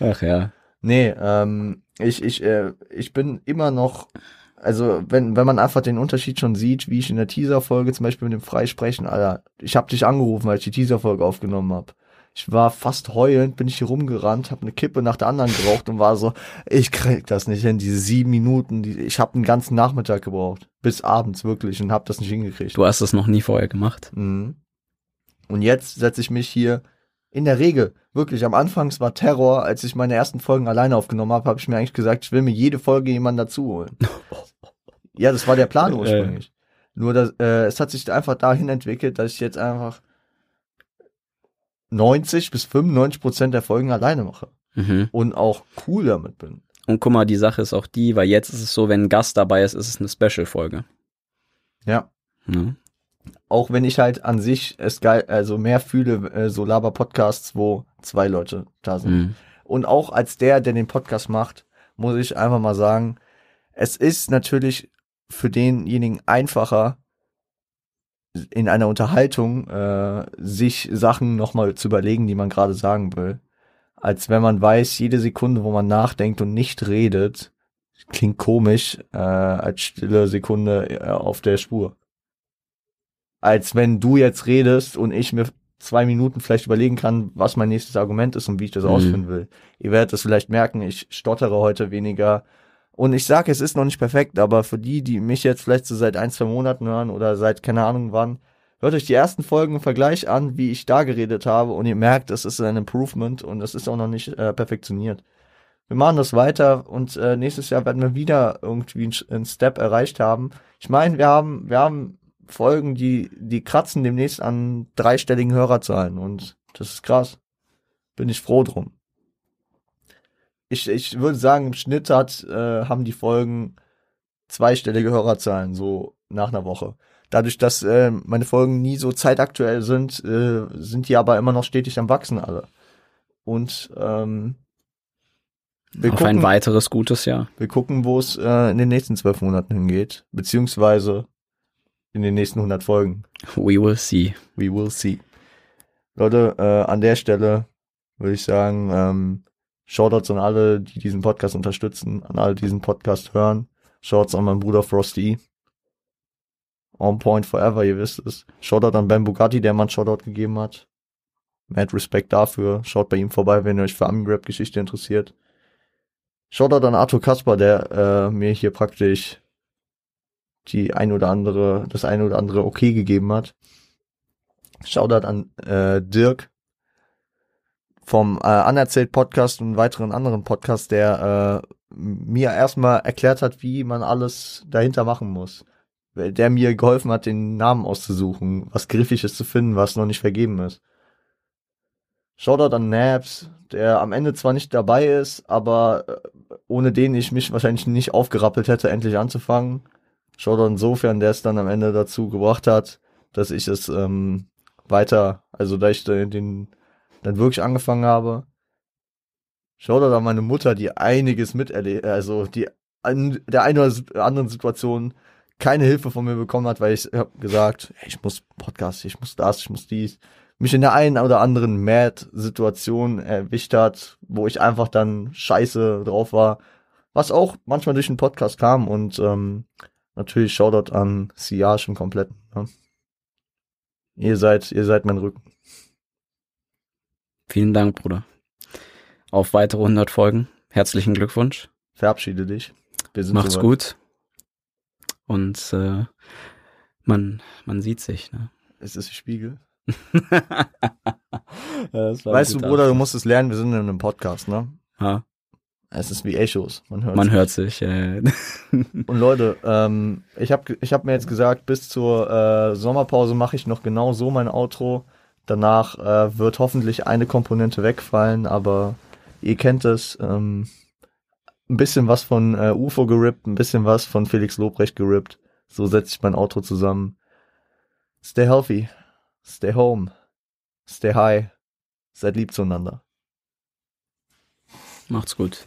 Ach ja. Nee, ähm, ich, ich, äh, ich bin immer noch, also wenn, wenn man einfach den Unterschied schon sieht, wie ich in der Teaser-Folge zum Beispiel mit dem Freisprechen, Alter, ich habe dich angerufen, als ich die Teaser-Folge aufgenommen habe. Ich war fast heulend, bin ich hier rumgerannt, habe eine Kippe nach der anderen geraucht und war so, ich krieg das nicht hin, diese sieben Minuten, die, ich habe einen ganzen Nachmittag gebraucht, bis abends wirklich und habe das nicht hingekriegt. Du hast das noch nie vorher gemacht. Mhm. Und jetzt setze ich mich hier in der Regel, wirklich, am Anfang war Terror, als ich meine ersten Folgen alleine aufgenommen habe, habe ich mir eigentlich gesagt, ich will mir jede Folge jemanden dazu holen. *laughs* ja, das war der Plan Ja, ursprünglich. Nur dass, äh, es hat sich einfach dahin entwickelt, dass ich jetzt einfach 90 bis 95 Prozent der Folgen alleine mache Mhm. und auch cool damit bin. Und guck mal, die Sache ist auch die, weil jetzt ist es so, wenn ein Gast dabei ist, ist es eine Special-Folge. Ja. Ne? Auch wenn ich halt an sich es geil, also mehr fühle, äh, so Laber-Podcasts, wo zwei Leute da sind. Mhm. Und auch als der, der den Podcast macht, muss ich einfach mal sagen, es ist natürlich für denjenigen einfacher, in einer Unterhaltung äh, sich Sachen nochmal zu überlegen, die man gerade sagen will, als wenn man weiß, jede Sekunde, wo man nachdenkt und nicht redet, klingt komisch äh, als stille Sekunde äh, auf der Spur. Als wenn du jetzt redest und ich mir zwei Minuten vielleicht überlegen kann, was mein nächstes Argument ist und wie ich das Mhm. ausführen will. Ihr werdet es vielleicht merken, ich stottere heute weniger. Und ich sage, es ist noch nicht perfekt, aber für die, die mich jetzt vielleicht so seit ein, zwei Monaten hören oder seit keine Ahnung wann, hört euch die ersten Folgen im Vergleich an, wie ich da geredet habe und ihr merkt, es ist ein Improvement und es ist auch noch nicht äh, perfektioniert. Wir machen das weiter und äh, nächstes Jahr werden wir wieder irgendwie einen, Step erreicht haben. Ich meine, wir haben, wir haben Folgen, die, die kratzen demnächst an dreistelligen Hörerzahlen und das ist krass. Bin ich froh drum. Ich, ich würde sagen, im Schnitt hat, äh, haben die Folgen zweistellige Hörerzahlen, so nach einer Woche. Dadurch, dass äh, meine Folgen nie so zeitaktuell sind, äh, sind die aber immer noch stetig am Wachsen alle. Und ähm, wir Auf ein gucken, weiteres gutes Jahr. wir gucken, wo es äh, in den nächsten zwölf Monaten hingeht, beziehungsweise in den nächsten 100 Folgen. We will see. We will see. Leute, äh, an der Stelle würde ich sagen, ähm, Shoutouts an alle, die diesen Podcast unterstützen, an alle, die diesen Podcast hören. Shoutouts an meinen Bruder Frosty. On point forever, ihr wisst es. Shoutout an Ben Bugatti, der mal einen Shoutout gegeben hat. Mad Respekt dafür. Schaut bei ihm vorbei, wenn ihr euch für Ami-Rap-Geschichte interessiert. Shoutout an Arthur Kasper, der äh, mir hier praktisch die ein oder andere, das ein oder andere okay gegeben hat. Shoutout an äh, Dirk vom äh, Anerzählt Podcast und weiteren anderen Podcast, der äh, mir erstmal erklärt hat, wie man alles dahinter machen muss. Der mir geholfen hat, den Namen auszusuchen, was Griffiges zu finden, was noch nicht vergeben ist. Shoutout an Naps, der am Ende zwar nicht dabei ist, aber äh, ohne den ich mich wahrscheinlich nicht aufgerappelt hätte, endlich anzufangen. Shoutout insofern, der es dann am Ende dazu gebracht hat, dass ich es ähm, weiter, also da ich den dann wirklich angefangen habe. Shoutout an meine Mutter, die einiges miterlebt, also die an der einen oder anderen Situation keine Hilfe von mir bekommen hat, weil ich habe gesagt, ich muss Podcast, ich muss das, ich muss dies, mich in der einen oder anderen Mad-Situation erwischt hat, wo ich einfach dann scheiße drauf war, was auch manchmal durch den Podcast kam und ähm, natürlich Shoutout an Siage im Kompletten. Ne? Ihr seid, ihr seid mein Rücken. Vielen Dank, Bruder. Auf weitere 100 Folgen. Herzlichen Glückwunsch. Verabschiede dich. Macht's soweit. gut. Und äh, man, man sieht sich. Ne? Es ist Spiegel. *laughs* ja, weißt du, Bruder, du musst es lernen, wir sind in einem Podcast, ne? Ha. Es ist wie Echos, man hört Man sich. hört sich, ja. Und Leute, ähm, ich habe ich hab mir jetzt gesagt, bis zur äh, Sommerpause mache ich noch genau so mein Outro. Danach äh, wird hoffentlich eine Komponente wegfallen, aber ihr kennt es. Ähm, ein bisschen was von äh, UFO gerippt, ein bisschen was von Felix Lobrecht gerippt. So setze ich mein Outro zusammen. Stay healthy. Stay home. Stay high. Seid lieb zueinander. Macht's gut.